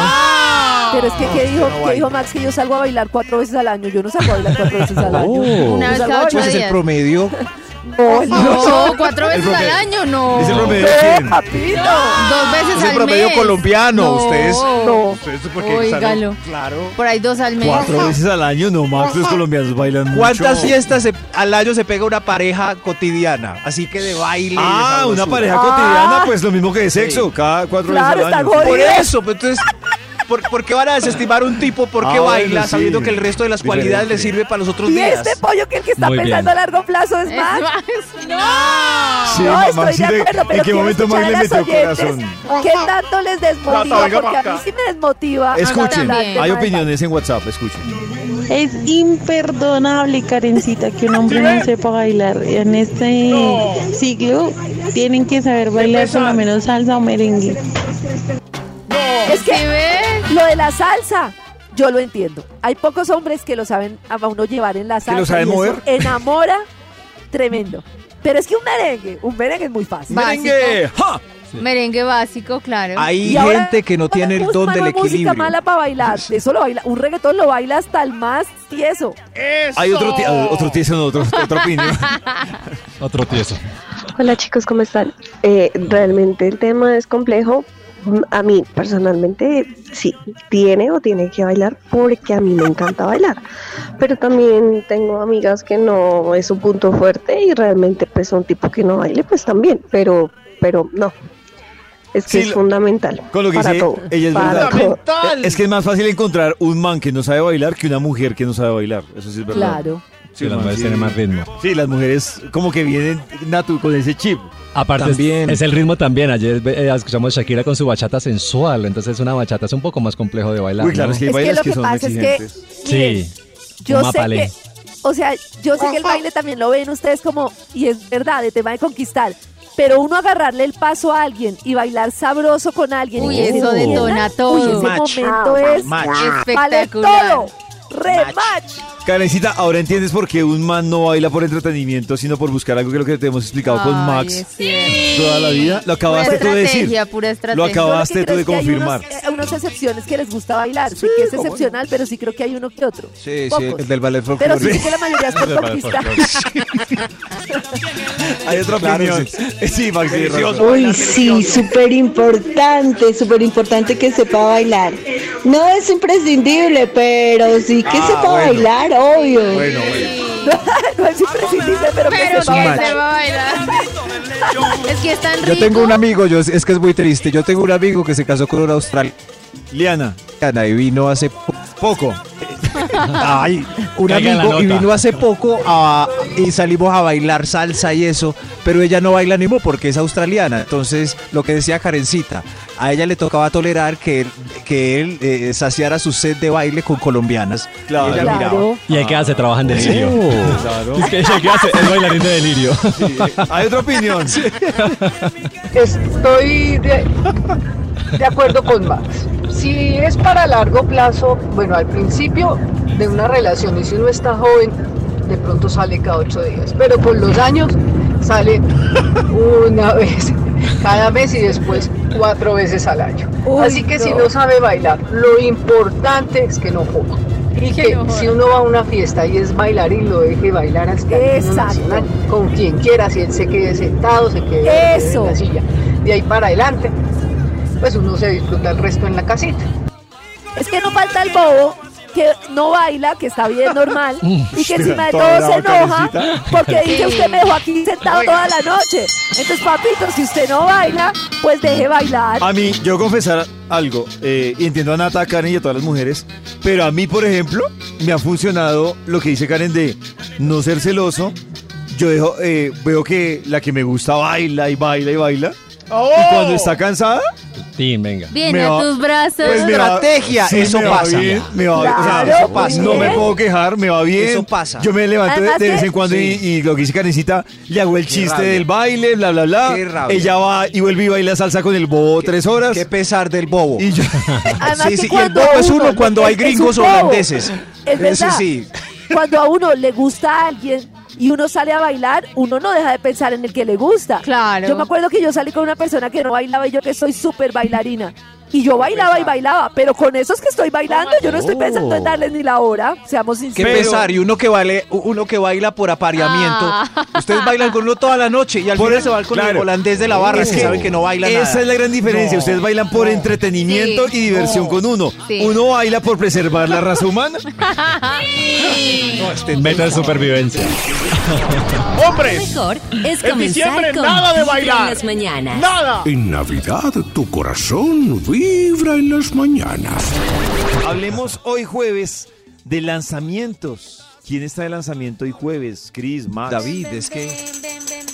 Pero es que, ¿qué dijo, ¿qué dijo Max? Que yo salgo a bailar cuatro veces al año. Yo no salgo a bailar cuatro veces al año.
Oh.
Una
Yo
vez cada ocho
es el promedio.
No, no,
No, cuatro veces al
promedio.
año, no.
¿Es el promedio de
no,
quién?
papito.
Dos veces
Es
al
el promedio
mes.
colombiano,
No.
ustedes.
No.
Ustedes porque están- Claro.
Por ahí dos al mes.
Cuatro veces al año, no, Max, los colombianos bailan mucho.
¿Cuántas fiestas se- al año se pega una pareja cotidiana? Así que de baile.
Ah, una pareja
Ah.
cotidiana, pues lo mismo que de sexo, cada cuatro
Claro,
veces al
está
año.
jodido.
Por eso, pues, entonces, ¿por, por qué van a desestimar un tipo porque
Ah, bueno,
baila
sí.
sabiendo que el resto de las cualidades le sirve para los otros
Y
días?
este pollo que el que está
Muy bien.
pensando a largo plazo es
más, no.
Sí,
no, estoy de
¿de-
acuerdo, pero
¿En qué momento
a
le metió corazón?
¿Qué tanto les desmotiva? Porque a mí sí me desmotiva.
Escuchen, hay opiniones en WhatsApp, escuchen.
Es imperdonable, Karencita, que un hombre no sepa bailar. En este siglo tienen que saber bailar por lo menos salsa o merengue.
Es que
¿Sí ves?
Lo de la salsa. yo lo entiendo. Hay pocos hombres que lo saben a uno llevar en la salsa.
lo saben
y eso
mover?
Enamora tremendo. Pero es que un merengue, un merengue es muy fácil.
¡Merengue! ¡Ja!
Merengue básico, claro.
Hay
Y ahora,
gente que no tiene el don del
hay música
equilibrio.
mala para bailar. Eso lo baila. Un reggaetón lo baila hasta el más tieso.
Hay otro, ti- otro tieso, no, otro, otra opinión.
Otro tieso.
Hola chicos, ¿cómo están? Eh, realmente el tema es complejo. A mí personalmente sí, tiene o tiene que bailar porque a mí me encanta bailar. Pero también tengo amigas que no es un punto fuerte y realmente pues un tipo que no baile pues también. Pero, pero no. Es que
Sí,
es fundamental.
Con lo que
para
dice
todo.
ella es
para
verdad.
todo.
Es que es más fácil encontrar un man que no sabe bailar que una mujer que no sabe bailar. Eso sí es verdad.
Claro.
Sí, las
man,
mujeres tienen más ritmo.
Sí, las mujeres como que vienen natu con ese chip.
Aparte, es-
También.
Es, el ritmo también. Ayer eh, escuchamos a Shakira con su bachata sensual. Entonces, una bachata es un poco más complejo de bailar.
Uy, claro,
¿no?
es que hay
Es que lo
que,
que
son
pasa es que-. Miren,
Sí.
Yo sé que, o sea, yo sé que el baile también lo ven ustedes como, y es verdad, de tema de conquistar. Pero uno agarrarle el paso a alguien y bailar sabroso con alguien.
Uy,
y que
eso detona
Uy,
todo.
ese
Match.
momento es
Match.
vale
Espectacular.
todo. Rematch.
Karencita, ahora entiendes por qué un man no baila por entretenimiento, sino por buscar algo que es lo que te hemos explicado con Max toda la vida. Lo acabaste
Pura
tú de decir.
pura estrategia.
Lo acabaste tú de confirmar.
Hay unos, eh, unas excepciones que les gusta bailar. sé que es excepcional, pero sí creo que hay uno que otro.
Sí, sí, el del ballet
Pero
folclórico.
sí sé que la mayoría es conquistar.
Hay otra
Claro,
opinión. Sí, Max.
Uy, sí, súper importante, súper importante que sepa bailar. No es imprescindible, pero sí que
Ah,
sepa
bueno.
bailar, obvio.
Bueno, bueno.
no es imprescindible, pero,
Pero
que
que
sepa
match.
bailar.
se va a bailar. es que es tan rico.
Yo tengo un amigo, yo, es que es muy triste. Yo tengo un amigo que se casó con una australiana
Liana,
y vino hace po-
poco.
Ay, un
Caiga
amigo y vino hace poco a- y salimos a bailar salsa y eso, pero ella no baila ni mo porque es australiana. Entonces, lo que decía Karencita, a ella le tocaba tolerar que él, que él eh, saciara su sed de baile con colombianas.
Claro.
Y ella
Claro.
miraba.
¿Y el que hace? Trabaja en delirio.
Claro.
Es que el que hace es bailarín de delirio.
Hay otra opinión.
Estoy de, de acuerdo con Max. Si es para largo plazo, bueno, al principio de una relación y si uno está joven, de pronto sale cada ocho días, pero con los años sale una vez cada mes y después cuatro veces al año.
Uy,
Así que si
no.
sabe bailar, lo importante es que no joda. Y que
no
si uno va a una fiesta y es bailarín, lo deje bailar hasta
Exacto.
nacional, con quien quiera, si él se quede sentado, se quede
Eso.
en la silla. De ahí para adelante, pues uno se disfruta el resto en la casita.
Es que no falta el bobo que no baila, que está bien normal, y que encima de todo se enoja porque dice usted me dejó aquí sentado toda la noche. Entonces, papito, si usted no baila, pues deje bailar.
A mí, yo confesar algo, eh, y entiendo a Nata, a Karen y a todas las mujeres, pero a mí, por ejemplo, me ha funcionado lo que dice Karen de no ser celoso. Yo dejo, eh, veo que la que me gusta baila y baila y baila. Y cuando está cansada,
Sí, venga.
Viene
me
a
va-
tus brazos.
pues me
Estrategia,
sí,
eso
me va
pasa.
bien, me va- o sea,
Claro,
eso pasa. No me puedo quejar, me va bien.
Eso pasa.
Yo me levanto de,
Además
de vez en cuando y,
Sí.
y lo que dice Karencita, le hago el chiste
rabia.
del baile, bla, bla, bla.
Qué rabia.
Ella va y vuelve y baila salsa con el bobo tres horas.
Qué pesar del bobo.
Y yo,
Además
sí,
que
sí, y el bobo es
uno-
cuando
es-
hay gringos holandeses.
Es
Ese
verdad.
sí.
Cuando a uno le gusta a alguien y uno sale a bailar, uno no deja de pensar en el que le gusta.
Claro.
Yo me acuerdo que yo salí con una persona que no bailaba y yo que soy súper bailarina. Y yo bailaba y bailaba, pero con esos que estoy bailando, yo no estoy pensando en darles ni la hora, seamos
Qué
sinceros.
pesar, y uno que vale, uno que baila por apareamiento.
Ah.
Ustedes bailan con uno toda la noche y al final se van con el
claro.
holandés de la barra
Es
que
que
saben que no baila
Esa
nada.
es la gran diferencia.
No,
Ustedes bailan por entretenimiento
Sí.
y diversión con uno.
Sí.
Uno baila por preservar la raza humana.
No, este-
Meta de supervivencia.
¡Hombres!
mejor es
En
comenzar
diciembre
con
nada de bailar.
en las mañanas.
¡Nada!
En Navidad tu corazón vibra en las mañanas.
Hablemos hoy jueves de lanzamientos. ¿Quién está de lanzamiento hoy jueves? Chris, Max.
David, es que...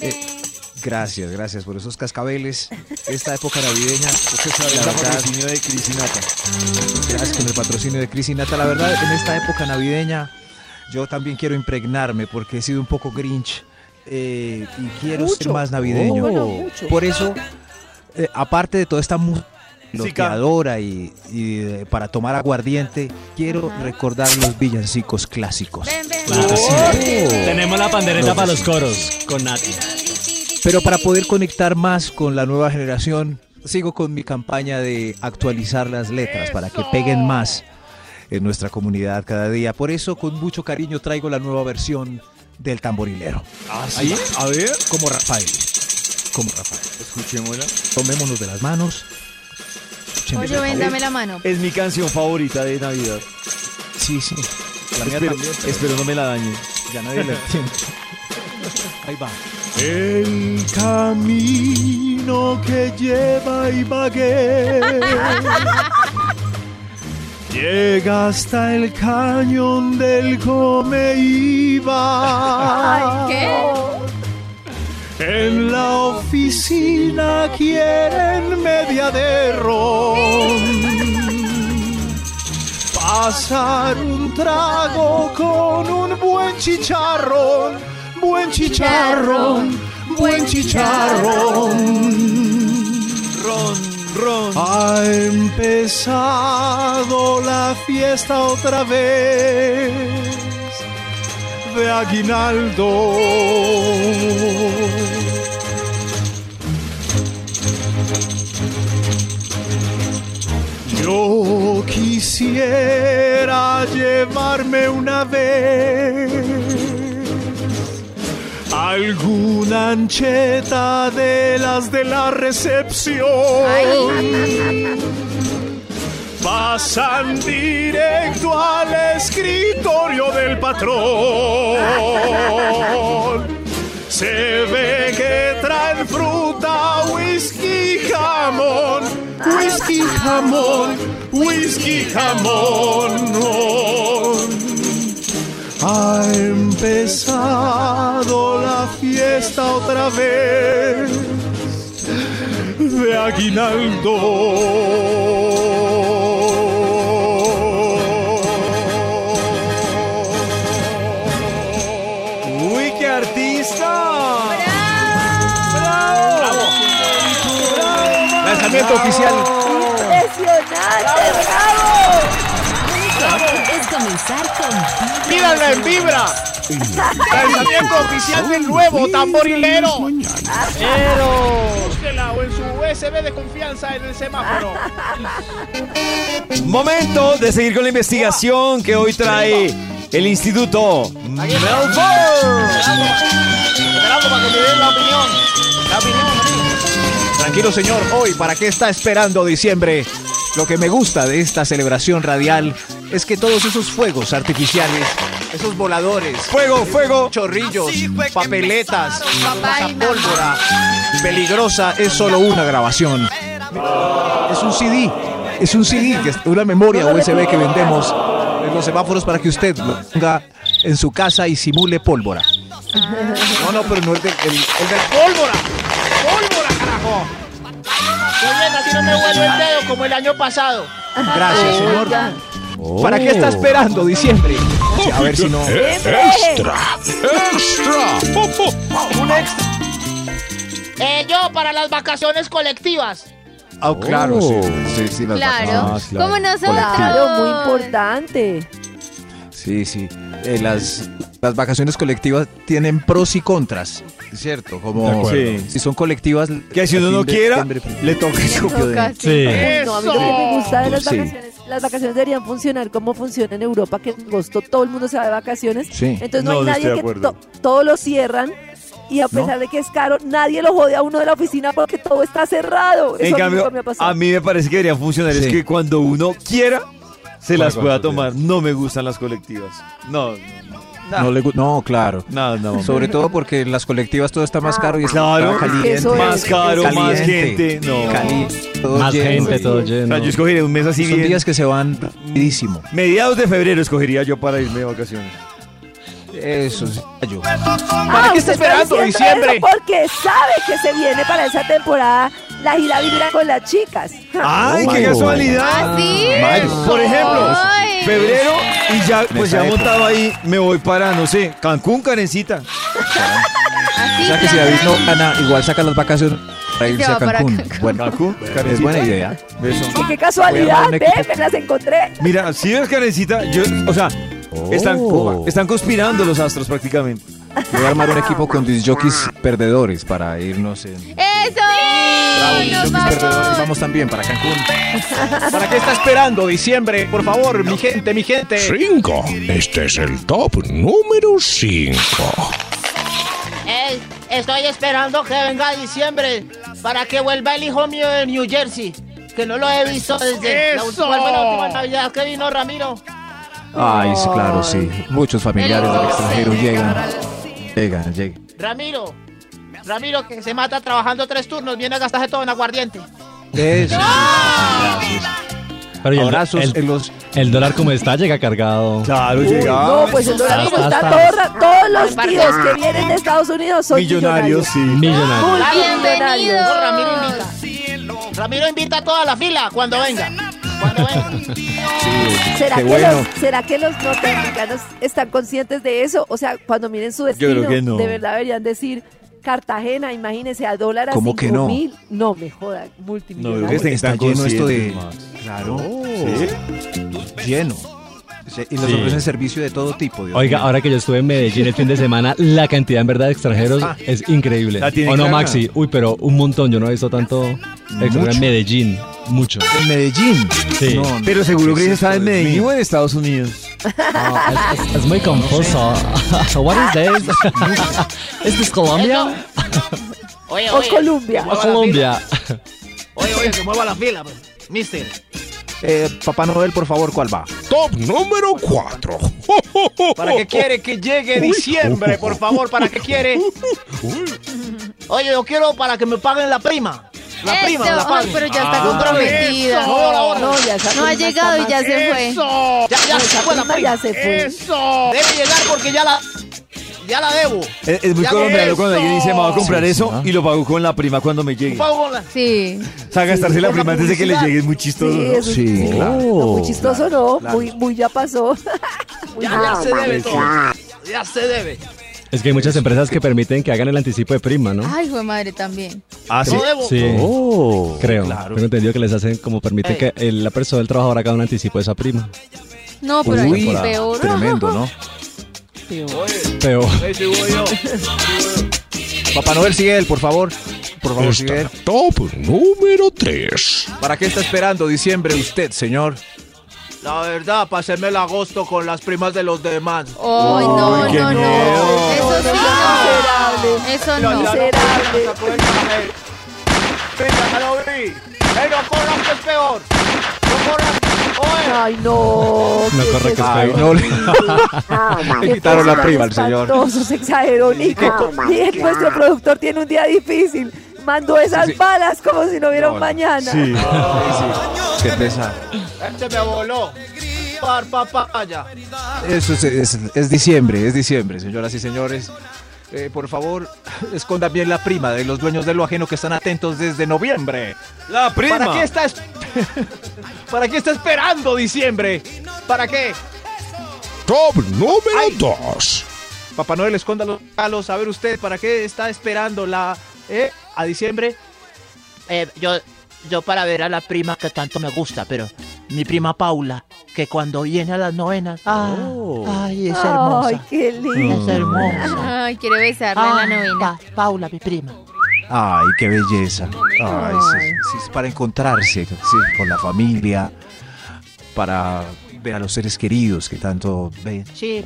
eh, gracias, gracias por esos cascabeles. Esta época navideña, la
El
verdad,
patrocinio de Chris y Nata.
gracias con el patrocinio de Cris y Nata. La verdad, en esta época navideña, yo también quiero impregnarme porque he sido un poco grinch eh, y quiero ser más navideño.
Oh, bueno.
Por eso, eh, aparte de toda esta
loteadora y, y, eh, para tomar aguardiente, quiero recordar los villancicos clásicos.
Claro sí. Tenemos la pandereta para los coros con Nati.
Pero para poder conectar más con la nueva generación, sigo con mi campaña de actualizar las letras para que peguen más en nuestra comunidad cada día. Por eso, con mucho cariño, traigo la nueva versión del tamborilero.
¿sí?
A ver, como Rafael. Como Rafael.
Escuchémosla.
Tomémonos de las manos. Escuchen
Oye,
bien,
ven, dame la mano.
Es mi canción favorita de Navidad.
Sí, sí. La mía
espero,
también, pero-
espero no me la dañe.
Ya nadie la entiende. Ahí va.
El camino que lleva Ibagué llega hasta el cañón del Comeiba. En la oficina quieren media de ron. Pasar un trago con un buen chicharrón, buen chicharrón, buen chicharrón.
Ron, ron.
Ha empezado la fiesta otra vez de aguinaldo. Yo quisiera llevarme una vez alguna ancheta de las de la recepción. Pasan directo al escritorio del patrón. Se ve que traen fruta, whisky, jamón, whisky, jamón, whisky, jamón. Ha empezado la fiesta otra vez de aguinaldo.
Lanzamiento oficial.
¡Impresionante! ¡Bravo!
Es comenzar con
¡Míranla en vibra! Lanzamiento oficial del nuevo tamborilero. Pero. Búsquela o en su USB de confianza en el semáforo.
Momento de seguir con la investigación que hoy trae el Instituto Melbourne.
Esperando para que me den la opinión. La opinión. Tranquilo, señor. Hoy, ¿para qué está esperando diciembre? Lo que me gusta de esta celebración radial es que todos esos fuegos artificiales, esos voladores,
fuego, fuego,
chorrillos, papeletas, pólvora, peligrosa, es solo una grabación. Es un CD, es un CD, que es una memoria USB que vendemos en los semáforos para que usted lo ponga en su casa y simule pólvora. No, no, pero no el del, el, el del pólvora. ¡Pólvora, carajo!
Muy bien, así no me vuelvo el dedo como el año pasado.
Gracias, señor. ¿Para qué está esperando diciembre? A ver si no.
¡Extra!
¡Extra! Un extra.
Eh, yo para las vacaciones colectivas.
Ah, claro, sí, sí, sí, las
Claro.
vacaciones.
Como nosotros.
Claro, muy importante.
Sí, sí. Eh, las, las vacaciones colectivas tienen pros y contras, ¿cierto? Como si son colectivas...
Que si uno no quiera, le toca el copio de- Sí.
No, a mí lo que me gusta de las
Sí.
vacaciones, las vacaciones deberían funcionar como funciona en Europa, que en agosto todo el mundo se va de vacaciones.
Sí.
Entonces no,
No,
hay nadie que to- todo lo cierran y a pesar de que es caro, nadie lo jode a uno de la oficina porque todo está cerrado.
En
Eso
cambio,
nunca me ha pasado.
a mí me parece que debería funcionar. Es que cuando uno quiera, se las pueda tomar. No me gustan las colectivas. No,
No, le gu- no, claro.
no, no.
Sobre todo porque en las colectivas todo está más caro y está
Claro,
caliente.
Es.
más caro, más gente. No.
Caliente, todo
Más
lleno.
gente, todo
O
lleno.
sea, yo escogería un mes así
Son
bien.
días que se van rapidísimo.
Mediados de febrero escogería yo para irme de vacaciones.
Eso sí, yo.
Ah,
¿Para qué está esperando diciembre?
eso Porque sabe que se viene para esa temporada la gira vibra con las chicas.
¡Ay, qué
Mayo.
casualidad!
¿Ah, sí?
Por ejemplo,
Ay.
Febrero y ya, pues ya montado ahí, me voy para, no sé, Cancún, Karencita.
Así,
O sea que si David no gana, igual saca las vacaciones Para irse
se
a Cancún. Bueno,
Cancún,
es buena idea.
Beso.
Y qué casualidad, ve, me las encontré.
Mira, si ves, Karencita, yo, o sea, están,
Oh.
están conspirando los astros prácticamente.
Voy a armar un equipo con disjockeys perdedores para irnos en...
¡Eso!
Bravo,
¡Nos
disjockeys
vamos!
perdedores. Vamos también para Cancún.
¿Para qué está esperando diciembre? Por favor, mi gente, mi gente.
Cinco. Este es el top número 5.
Ey, estoy esperando que venga diciembre para que vuelva el hijo mío de New Jersey. Que no lo he visto desde la
¡Eso!
última, la última Navidad que vino Ramiro.
Ay, sí, claro, sí. Muchos familiares del extranjero llegan. Llegan, llegan.
Ramiro, Ramiro que se mata trabajando tres turnos, viene a gastarse todo en aguardiente.
Eso. Gracias.
Pero y el,
Abrazos
el-
en los...
el dólar como está llega cargado.
Claro, llega.
no, pues el dólar está todo ra- todos los tíos que vienen de Estados Unidos son
Millonarios, sí.
Millonario.
No, Ramiro invita. Ramiro invita a toda la fila cuando venga. Cuando venga.
¿Será
Qué
que,
bueno.
los, ¿Será que los norteamericanos están conscientes de eso? O sea, cuando miren su destino,
creo que no.
de verdad deberían decir Cartagena, imagínense, a dólar a
¿Cómo
cinco
que no?
mil. No, me jodan,
No,
multimillonarios.
creo que
Está
están
lleno esto de... Claro.
¿Sí?
Lleno. Y nos
Sí.
ofrecen servicio de todo tipo. Dios
Oiga,
mío.
ahora que yo estuve en Medellín el fin de semana, la cantidad en verdad de extranjeros
Ah.
es increíble. ¿O no. Maxi? Uy, pero un montón. Yo no he visto tanto extranjero en Medellín. Mucho.
En Medellín.
Sí.
No, no.
Pero seguro
¿Qué
que
es
está en Medellín o en Estados Unidos.
Es muy confuso. What is this? ¿Es this Colombia?
Oye,
O
oye.
Colombia.
¿O
mueva la
Colombia?
fila. Oye, oye, que mueva la fila, pues. Mister.
Eh, Papá Noel, por favor, ¿cuál va?
Top número 4.
¿Para qué quiere que llegue diciembre? Por favor, ¿para qué quiere?
Oye, yo quiero para que me paguen la prima. La
Eso.
prima, la
Ay, pero ya está
Ah,
comprometida.
eso. No, ahora.
No, ya esa
No ha
prima
llegado y ya se fue.
¡Eso!
Ya, ya
No,
se
esa
fue la
prima
prima.
ya se fue.
¡Eso!
Debe llegar porque ya la, ya la debo.
Es, es muy
Ya
colombiano
eso.
cuando alguien dice, me voy a comprar eso
¿no?
y lo pago con la prima cuando me llegue.
Pago con la-
Sí.
O sea, gastarse la
Por la
prima antes de que le
publicidad.
llegue es muy chistoso.
Sí,
¿no?
eso
Sí, claro.
No, muy chistoso, no. Muy, muy ya pasó. Muy
Ya,
ya.
ya se debe todo. Ya se debe.
Es que hay muchas empresas que permiten que hagan el anticipo de prima, ¿no?
Ay, fue madre también.
Ah, sí.
No debo.
Sí.
Oh,
Creo.
claro.
Tengo entendido que les hacen como permiten
Ey.
que el- la persona, el trabajador haga un anticipo de esa prima.
No, pero hay
Uy,
peor.
tremendo, ¿no?
Voy yo.
Papá Noel, sigue él, por favor. Por favor, sigue él.
Top número 3.
¿Para qué está esperando diciembre usted, señor?
La verdad, pasarme el agosto con las primas de los demás.
Ay, no,
Ay, qué
no, no.
miedo.
Eso sí, no. Eso no.
Miserable.
Venga, ya lo vi. Ey, no corran, que es peor. No corran.
Ay, no.
no
¿qué
corre
es
que es?
Ay,
peor.
no le... Quitaron la prima al señor.
se exageró, Nico. Y nuestro productor tiene un día difícil. Mandó esas
Sí.
balas como si no hubiera un
No, no.
mañana.
Sí.
Qué pesar.
Este me voló. Par papaya.
Eso es, es- es diciembre, es diciembre, señoras y señores. Eh, por favor, escondan bien la prima de los dueños de lo ajeno que están atentos desde noviembre.
La prima.
¿Para qué está, es- ¿Para qué está esperando diciembre? ¿Para qué?
Top número
Ay.
2.
Papá Noel, esconda los regalos. A ver usted, ¿para qué está esperando la eh, a diciembre?
Eh, yo, yo para ver a la prima que tanto me gusta, pero mi prima Paula, que cuando viene a las novenas, ah, ay, es hermosa.
Ay, qué lindo.
Es hermosa.
Ay, quiere besarla en la
Ah,
novena.
Pa- Paula, mi prima.
Ay, qué belleza. Ay, sí, sí, es para encontrarse sí, con la familia, para a los seres queridos que tanto ven.
Sí,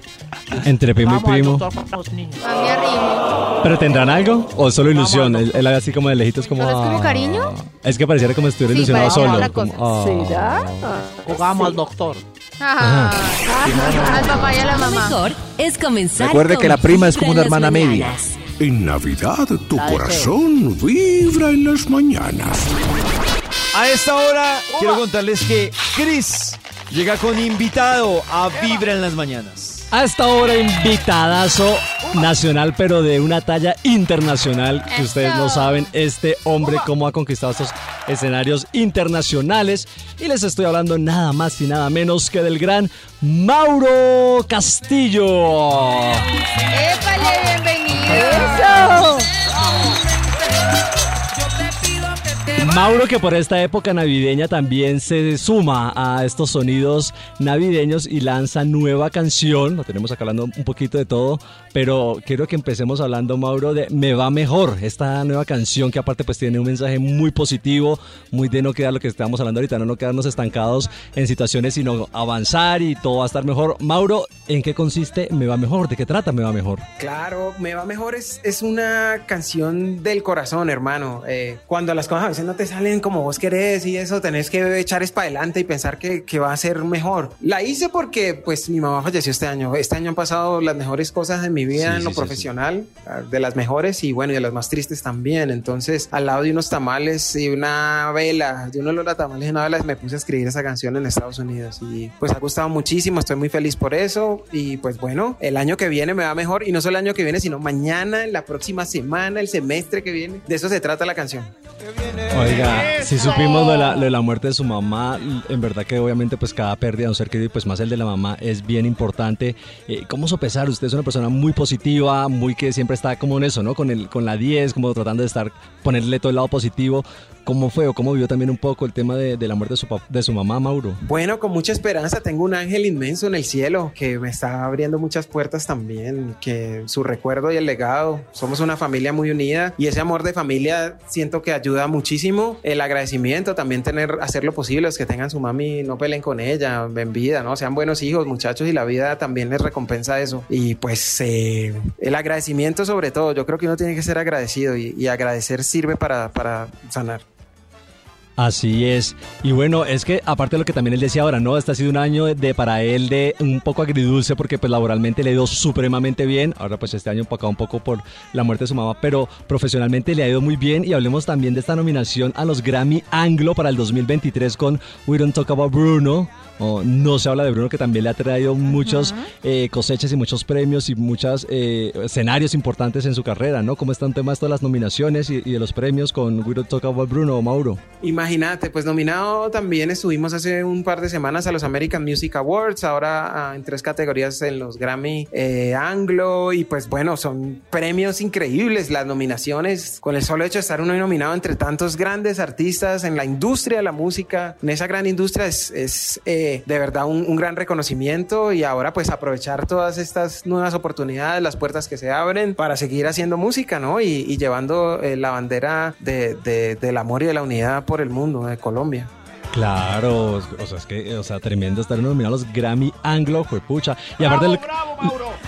Entre primo y
vamos al
primo.
doctor los niños.
A.
¿Pero tendrán algo? ¿O solo ilusión? Él, él así como de lejitos como...
¿Solo es como
ah.
cariño?
Es que pareciera como si estuviera
Sí,
ilusionado solo. como, ah.
¿Será?
Jugamos al doctor.
Ajá. Al papá y a la
Lo
mamá.
mejor es comenzar
Recuerde que la prima es como una hermana media.
En Navidad tu corazón vibra en las mañanas.
A esta hora quiero contarles que Chris llega con invitado a Vibra en las mañanas.
A esta hora invitadazo nacional, pero de una talla internacional, que ustedes no saben este hombre cómo ha conquistado estos escenarios internacionales. Y les estoy hablando nada más y nada menos que del gran Mauro Castillo.
¡Épale, bienvenido!
¡Eso!
Mauro que por esta época navideña también se suma a estos sonidos navideños y lanza nueva canción. Lo tenemos acá hablando un poquito de todo, pero quiero que empecemos hablando, Mauro, de Me va mejor. Esta nueva canción que aparte pues tiene un mensaje muy positivo, muy de no quedar lo que estamos hablando ahorita, no, no quedarnos estancados en situaciones, sino avanzar y todo va a estar mejor. Mauro, ¿en qué consiste Me va mejor? ¿De qué trata Me va mejor?
Claro, Me va mejor es, es una canción del corazón, hermano. Eh, cuando las cosas a veces no te salen como vos querés y eso, tenés que echar es para adelante y pensar que, que va a ser mejor. La hice porque pues mi mamá falleció este año. Este año han pasado las mejores cosas de mi vida
Sí,
en lo
sí, sí,
profesional, de las mejores y bueno, y de las más tristes también. Entonces, al lado de unos tamales y una vela, de uno de los tamales y una vela, me puse a escribir esa canción en Estados Unidos y pues ha gustado muchísimo, estoy muy feliz por eso y pues bueno, el año que viene me va mejor y no solo el año que viene, sino mañana, la próxima semana, el semestre que viene. De eso se trata la canción.
Oiga, si supimos lo de, la, lo de la muerte de su mamá, en verdad que obviamente pues cada pérdida de un ser querido y pues más el de la mamá es bien importante. Eh, ¿Cómo sopesar? Usted es una persona muy positiva, muy que siempre está como en eso, ¿no? Con, el, con la 10, como tratando de estar, ponerle todo el lado positivo. ¿Cómo fue o cómo vivió también un poco el tema de, de la muerte de su, mamá, Mauro?
Bueno, con mucha esperanza. Tengo un ángel inmenso en el cielo que me está abriendo muchas puertas también. Que su recuerdo y el legado. Somos una familia muy unida y ese amor de familia siento que ayuda muchísimo. El agradecimiento también tener, hacer lo posible. Los que tengan su mami, no peleen con ella, en vida, ¿no? Sean buenos hijos, muchachos, y la vida también les recompensa eso. Y pues eh, el agradecimiento sobre todo. Yo creo que uno tiene que ser agradecido y, agradecer sirve para sanar.
Así es. Y bueno, es que aparte de lo que también él decía ahora, ¿no? Este ha sido un año de, para él de un poco agridulce porque pues laboralmente le ha ido supremamente bien. Ahora pues este año empacado un poco por la muerte de su mamá, pero profesionalmente le ha ido muy bien. Y hablemos también de esta nominación a los Grammy Anglo para el 2023 con We Don't Talk About Bruno. O no se habla de Bruno que también le ha traído muchos eh, cosechas y muchos premios y muchos escenarios importantes en su carrera, ¿no? ¿Cómo está un tema esto de las nominaciones y, y de los premios con We Don't Talk About Bruno o Mauro?
Imagínate, pues nominado también estuvimos hace un par de semanas a los American Music Awards, ahora ah, en tres categorías en los Grammy eh, Anglo y pues bueno, son premios increíbles las nominaciones, con el solo hecho de estar uno nominado entre tantos grandes artistas en la industria de la música, en esa gran industria es, es de verdad un, un gran reconocimiento y ahora pues aprovechar todas estas nuevas oportunidades, las puertas que se abren para seguir haciendo música, ¿no? Y, y llevando eh, la bandera de- de- del amor y de la unidad por el mundo de Colombia.
Claro, o sea, es que, o sea, tremendo estar nominado a los Grammy Anglo, fue pucha. Y aparte, lo,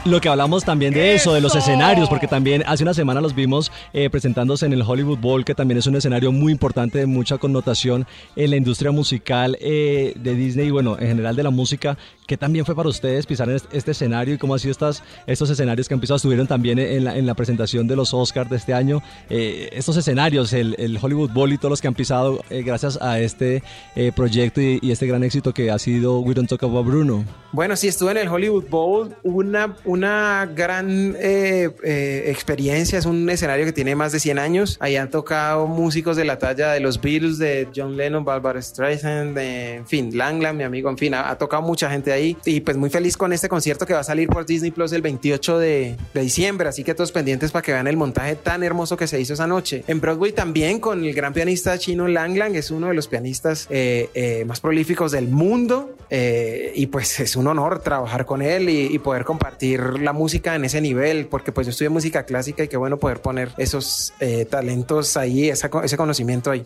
lo que hablamos también de eso, de los escenarios, porque también hace una semana los vimos eh, presentándose en el Hollywood Bowl, que también es un escenario muy importante de mucha connotación en la industria musical eh, de Disney y, bueno, en general de la música. ¿Qué también fue para ustedes pisar en este, escenario y cómo han sido estas, estos escenarios que han pisado? Estuvieron también en la, en la presentación de los Oscars de este año. Eh, estos escenarios, el, el Hollywood Bowl y todos los que han pisado eh, gracias a este eh, proyecto y, y este gran éxito que ha sido We Don't Talk About Bruno.
Bueno, sí, estuve en el Hollywood Bowl, una, una gran eh, eh, experiencia, es un escenario que tiene más de 100 años, ahí han tocado músicos de la talla de los Beatles, de John Lennon, Barbara Streisand, de, en fin, Langland, mi amigo, en fin, ha, ha tocado mucha gente y pues muy feliz con este concierto que va a salir por Disney Plus el 28 de, diciembre, así que todos pendientes para que vean el montaje tan hermoso que se hizo esa noche. En Broadway también con el gran pianista chino Langland, es uno de los pianistas eh, eh, más prolíficos del mundo eh, y pues es un honor trabajar con él y, poder compartir la música en ese nivel, porque pues yo estudié música clásica y qué bueno poder poner esos talentos ahí, ese conocimiento ahí.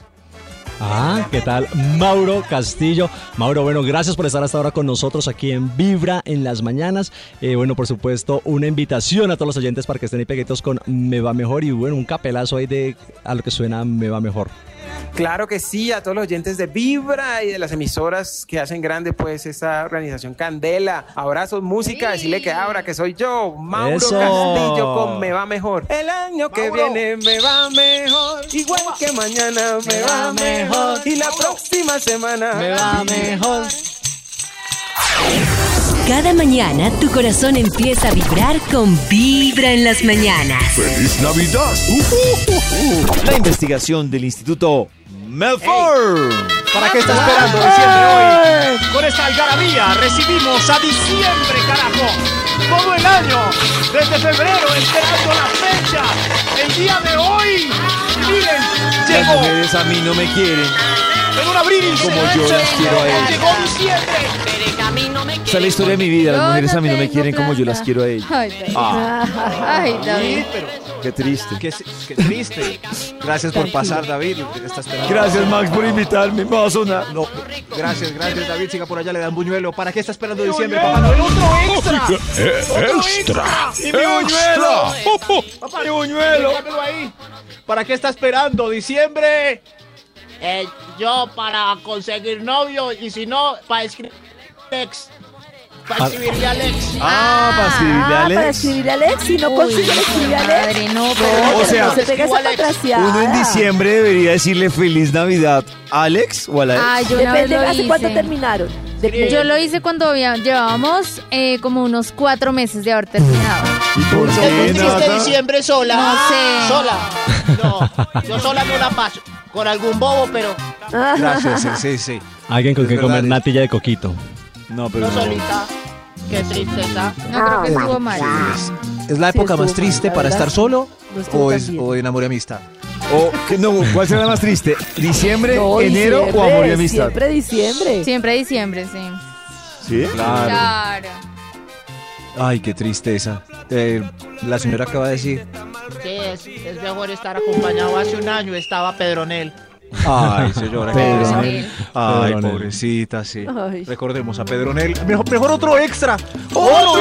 Ah, ¿qué tal? Mauro Castillo. Mauro, bueno, gracias por estar hasta ahora con nosotros aquí en Vibra en las mañanas. Eh, bueno, por supuesto, una invitación a todos los oyentes para que estén ahí peguitos con Me Va Mejor y bueno, un capelazo ahí de a lo que suena Me Va Mejor.
Claro que sí, a todos los oyentes de Vibra y de las emisoras que hacen grande pues esta organización Candela. Abrazos, música, decirle que abra, que soy yo, Mauro
Eso.
Castillo con Me Va Mejor. El año que viene me va mejor, igual que mañana me va mejor y la próxima semana
Me va mejor.
Cada mañana tu corazón empieza a vibrar con Vibra en las mañanas.
¡Feliz Navidad!
La investigación del Instituto Melford.
¿Para qué está esperando diciembre hoy? Con esta algarabía recibimos a diciembre, carajo. Todo el año, desde febrero, esperando la fecha. El día de hoy. Miren,
Las mujeres a mí no me quieren
En un abrir y
como yo las quiero a ellas.
Llegó diciembre.
Esa es la historia de mi vida. Las mujeres a mí no me quieren como yo las quiero a ellas.
Ay, David.
Ah,
Ay, David.
qué triste.
Qué, qué triste.
Gracias por pasar, David.
Gracias, Max, por invitarme. Me va a sonar.
No,
Gracias, gracias, David. Siga por allá, le dan buñuelo. ¿Para qué está esperando diciembre, papá Noel? ¡Otro extra! ¡Otro
extra.
¡Y mi buñuelo! Papá, mi buñuelo. ahí. ¿Para qué está esperando diciembre?
Eh, yo para conseguir novio y si no, para escribir Alex. Para escribirle a Alex.
Ah, para escribirle a
Ah, para escribirle a Alex. Si no consigue escribir a Alex.
Madre, no, pero-
O sea,
no se pega esa patraciada.
Uno en diciembre debería decirle feliz Navidad a Alex o a la ex.
Ay, yo una vez
Depende
lo
hace cuánto terminaron. Depende.
Yo lo hice cuando había- llevábamos eh, como unos cuatro meses de haber terminado.
¿Y por
¿Usted
qué,
triste
Nata?
diciembre sola?
No sé.
Sola. No, yo sola no la paso. Con algún bobo, pero
Gracias, sí, sí, sí.
Alguien con
Es
quien
verdad,
comer
es-
natilla de coquito.
No, pero
no
no.
solita. Qué tristeza.
No creo que estuvo mal.
¿Es la época
estuvo
más triste
mal, la
para
verdad.
estar solo
estuvo
o, es, en amor y amistad?
O, que no, ¿Cuál será más triste? ¿Diciembre,
No,
enero
diciembre,
o amor y amistad?
Siempre diciembre.
Siempre diciembre, sí.
¿Sí?
Claro.
Claro.
Ay, qué tristeza. Eh, la señora acaba de decir.
Sí, es, es mejor estar acompañado. Hace un año estaba Pedronel.
Ay, señora. qué
Pedro
triste.
Nel.
Ay, pobrecita, sí.
Ay.
Recordemos a Pedro Nel.
Mejor, mejor otro extra.
¡Otro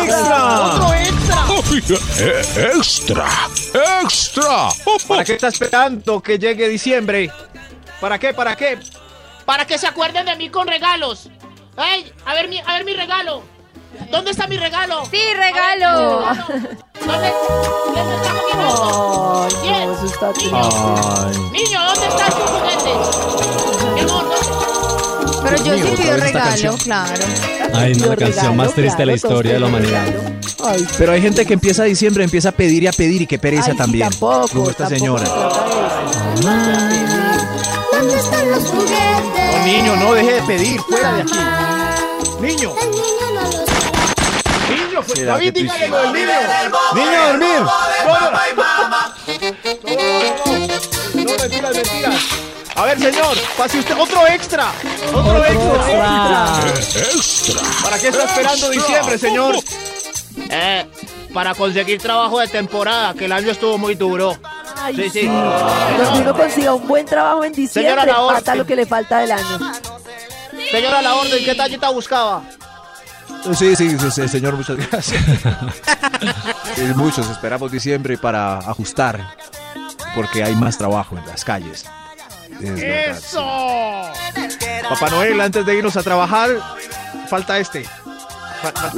extra!
¡Otro extra!
Extra. Extra.
¿Para qué está esperando que llegue diciembre? ¿Para qué? ¿Para qué?
Para que se acuerden de mí con regalos. ¡Ey! A ver mi, a ver mi regalo. ¿Dónde está mi regalo?
Sí, regalo.
A ver, ¿Dónde? ¿Quién me está comiendo?
Ay,
¿Quién?
no, eso está triste.
Niño, niño, ¿dónde están tus juguetes? Mi amor, ¿dónde?
Pero yo sí pido regalo, claro.
Ay, no, la canción
regalo,
más triste de la historia de la humanidad.
regalo. Ay,
Pero hay gente que empieza diciembre, empieza a pedir y a pedir y qué pereza
ay,
también.
tampoco,
como esta
tampoco
señora.
¿Dónde están los juguetes?
No, niño, no deje de pedir. Fuera de aquí. Niño, pues, David, dígale lo del niño.
Niño, a dormir.
No, no, mentiras, mentiras. A ver, señor, pase usted otro extra. Otro, extra.
Extra.
¿Para qué está esperando diciembre, señor?
Eh, para conseguir trabajo de temporada, que el año estuvo muy duro.
Ay,
Sí, sí.
Donde uno consiga un buen trabajo en diciembre,
Señora, la
lo que le falta del año.
Señora, la orden, ¿qué tallita buscaba?
Sí, sí, sí, sí, señor, muchas gracias. Muchos esperamos diciembre para ajustar, porque hay más trabajo en las calles. Es verdad, sí.
¡Eso! Papá Noel, antes de irnos a trabajar, falta este.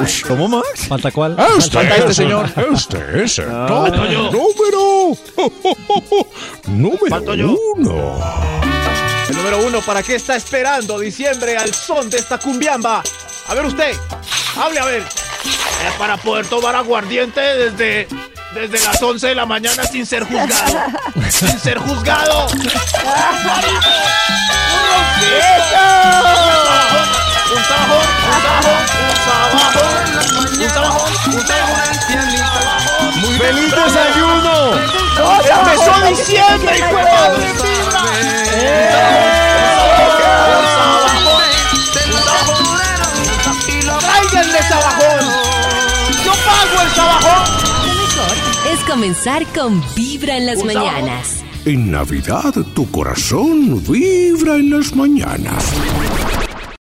Este.
¿Cómo, Max?
¿Falta cuál?
Este
Falta este,
el-
señor.
Este es el
Ah.
top número. número
Falto yo.
uno.
El número uno, ¿para qué está esperando diciembre al son de esta cumbiamba? A ver usted, hable a ver. Para poder tomar aguardiente desde, desde las 11 de la mañana sin ser juzgado. sin ser juzgado. Un sabajón, un sabajón, un sabajón, un sabajón, un
¡Feliz desayuno!
¡Empezó diciembre, hijo de sabajón! ¡Yo pago el sabajón!
Lo mejor es comenzar con Vibra en las mañanas.
En Navidad tu corazón vibra en las mañanas.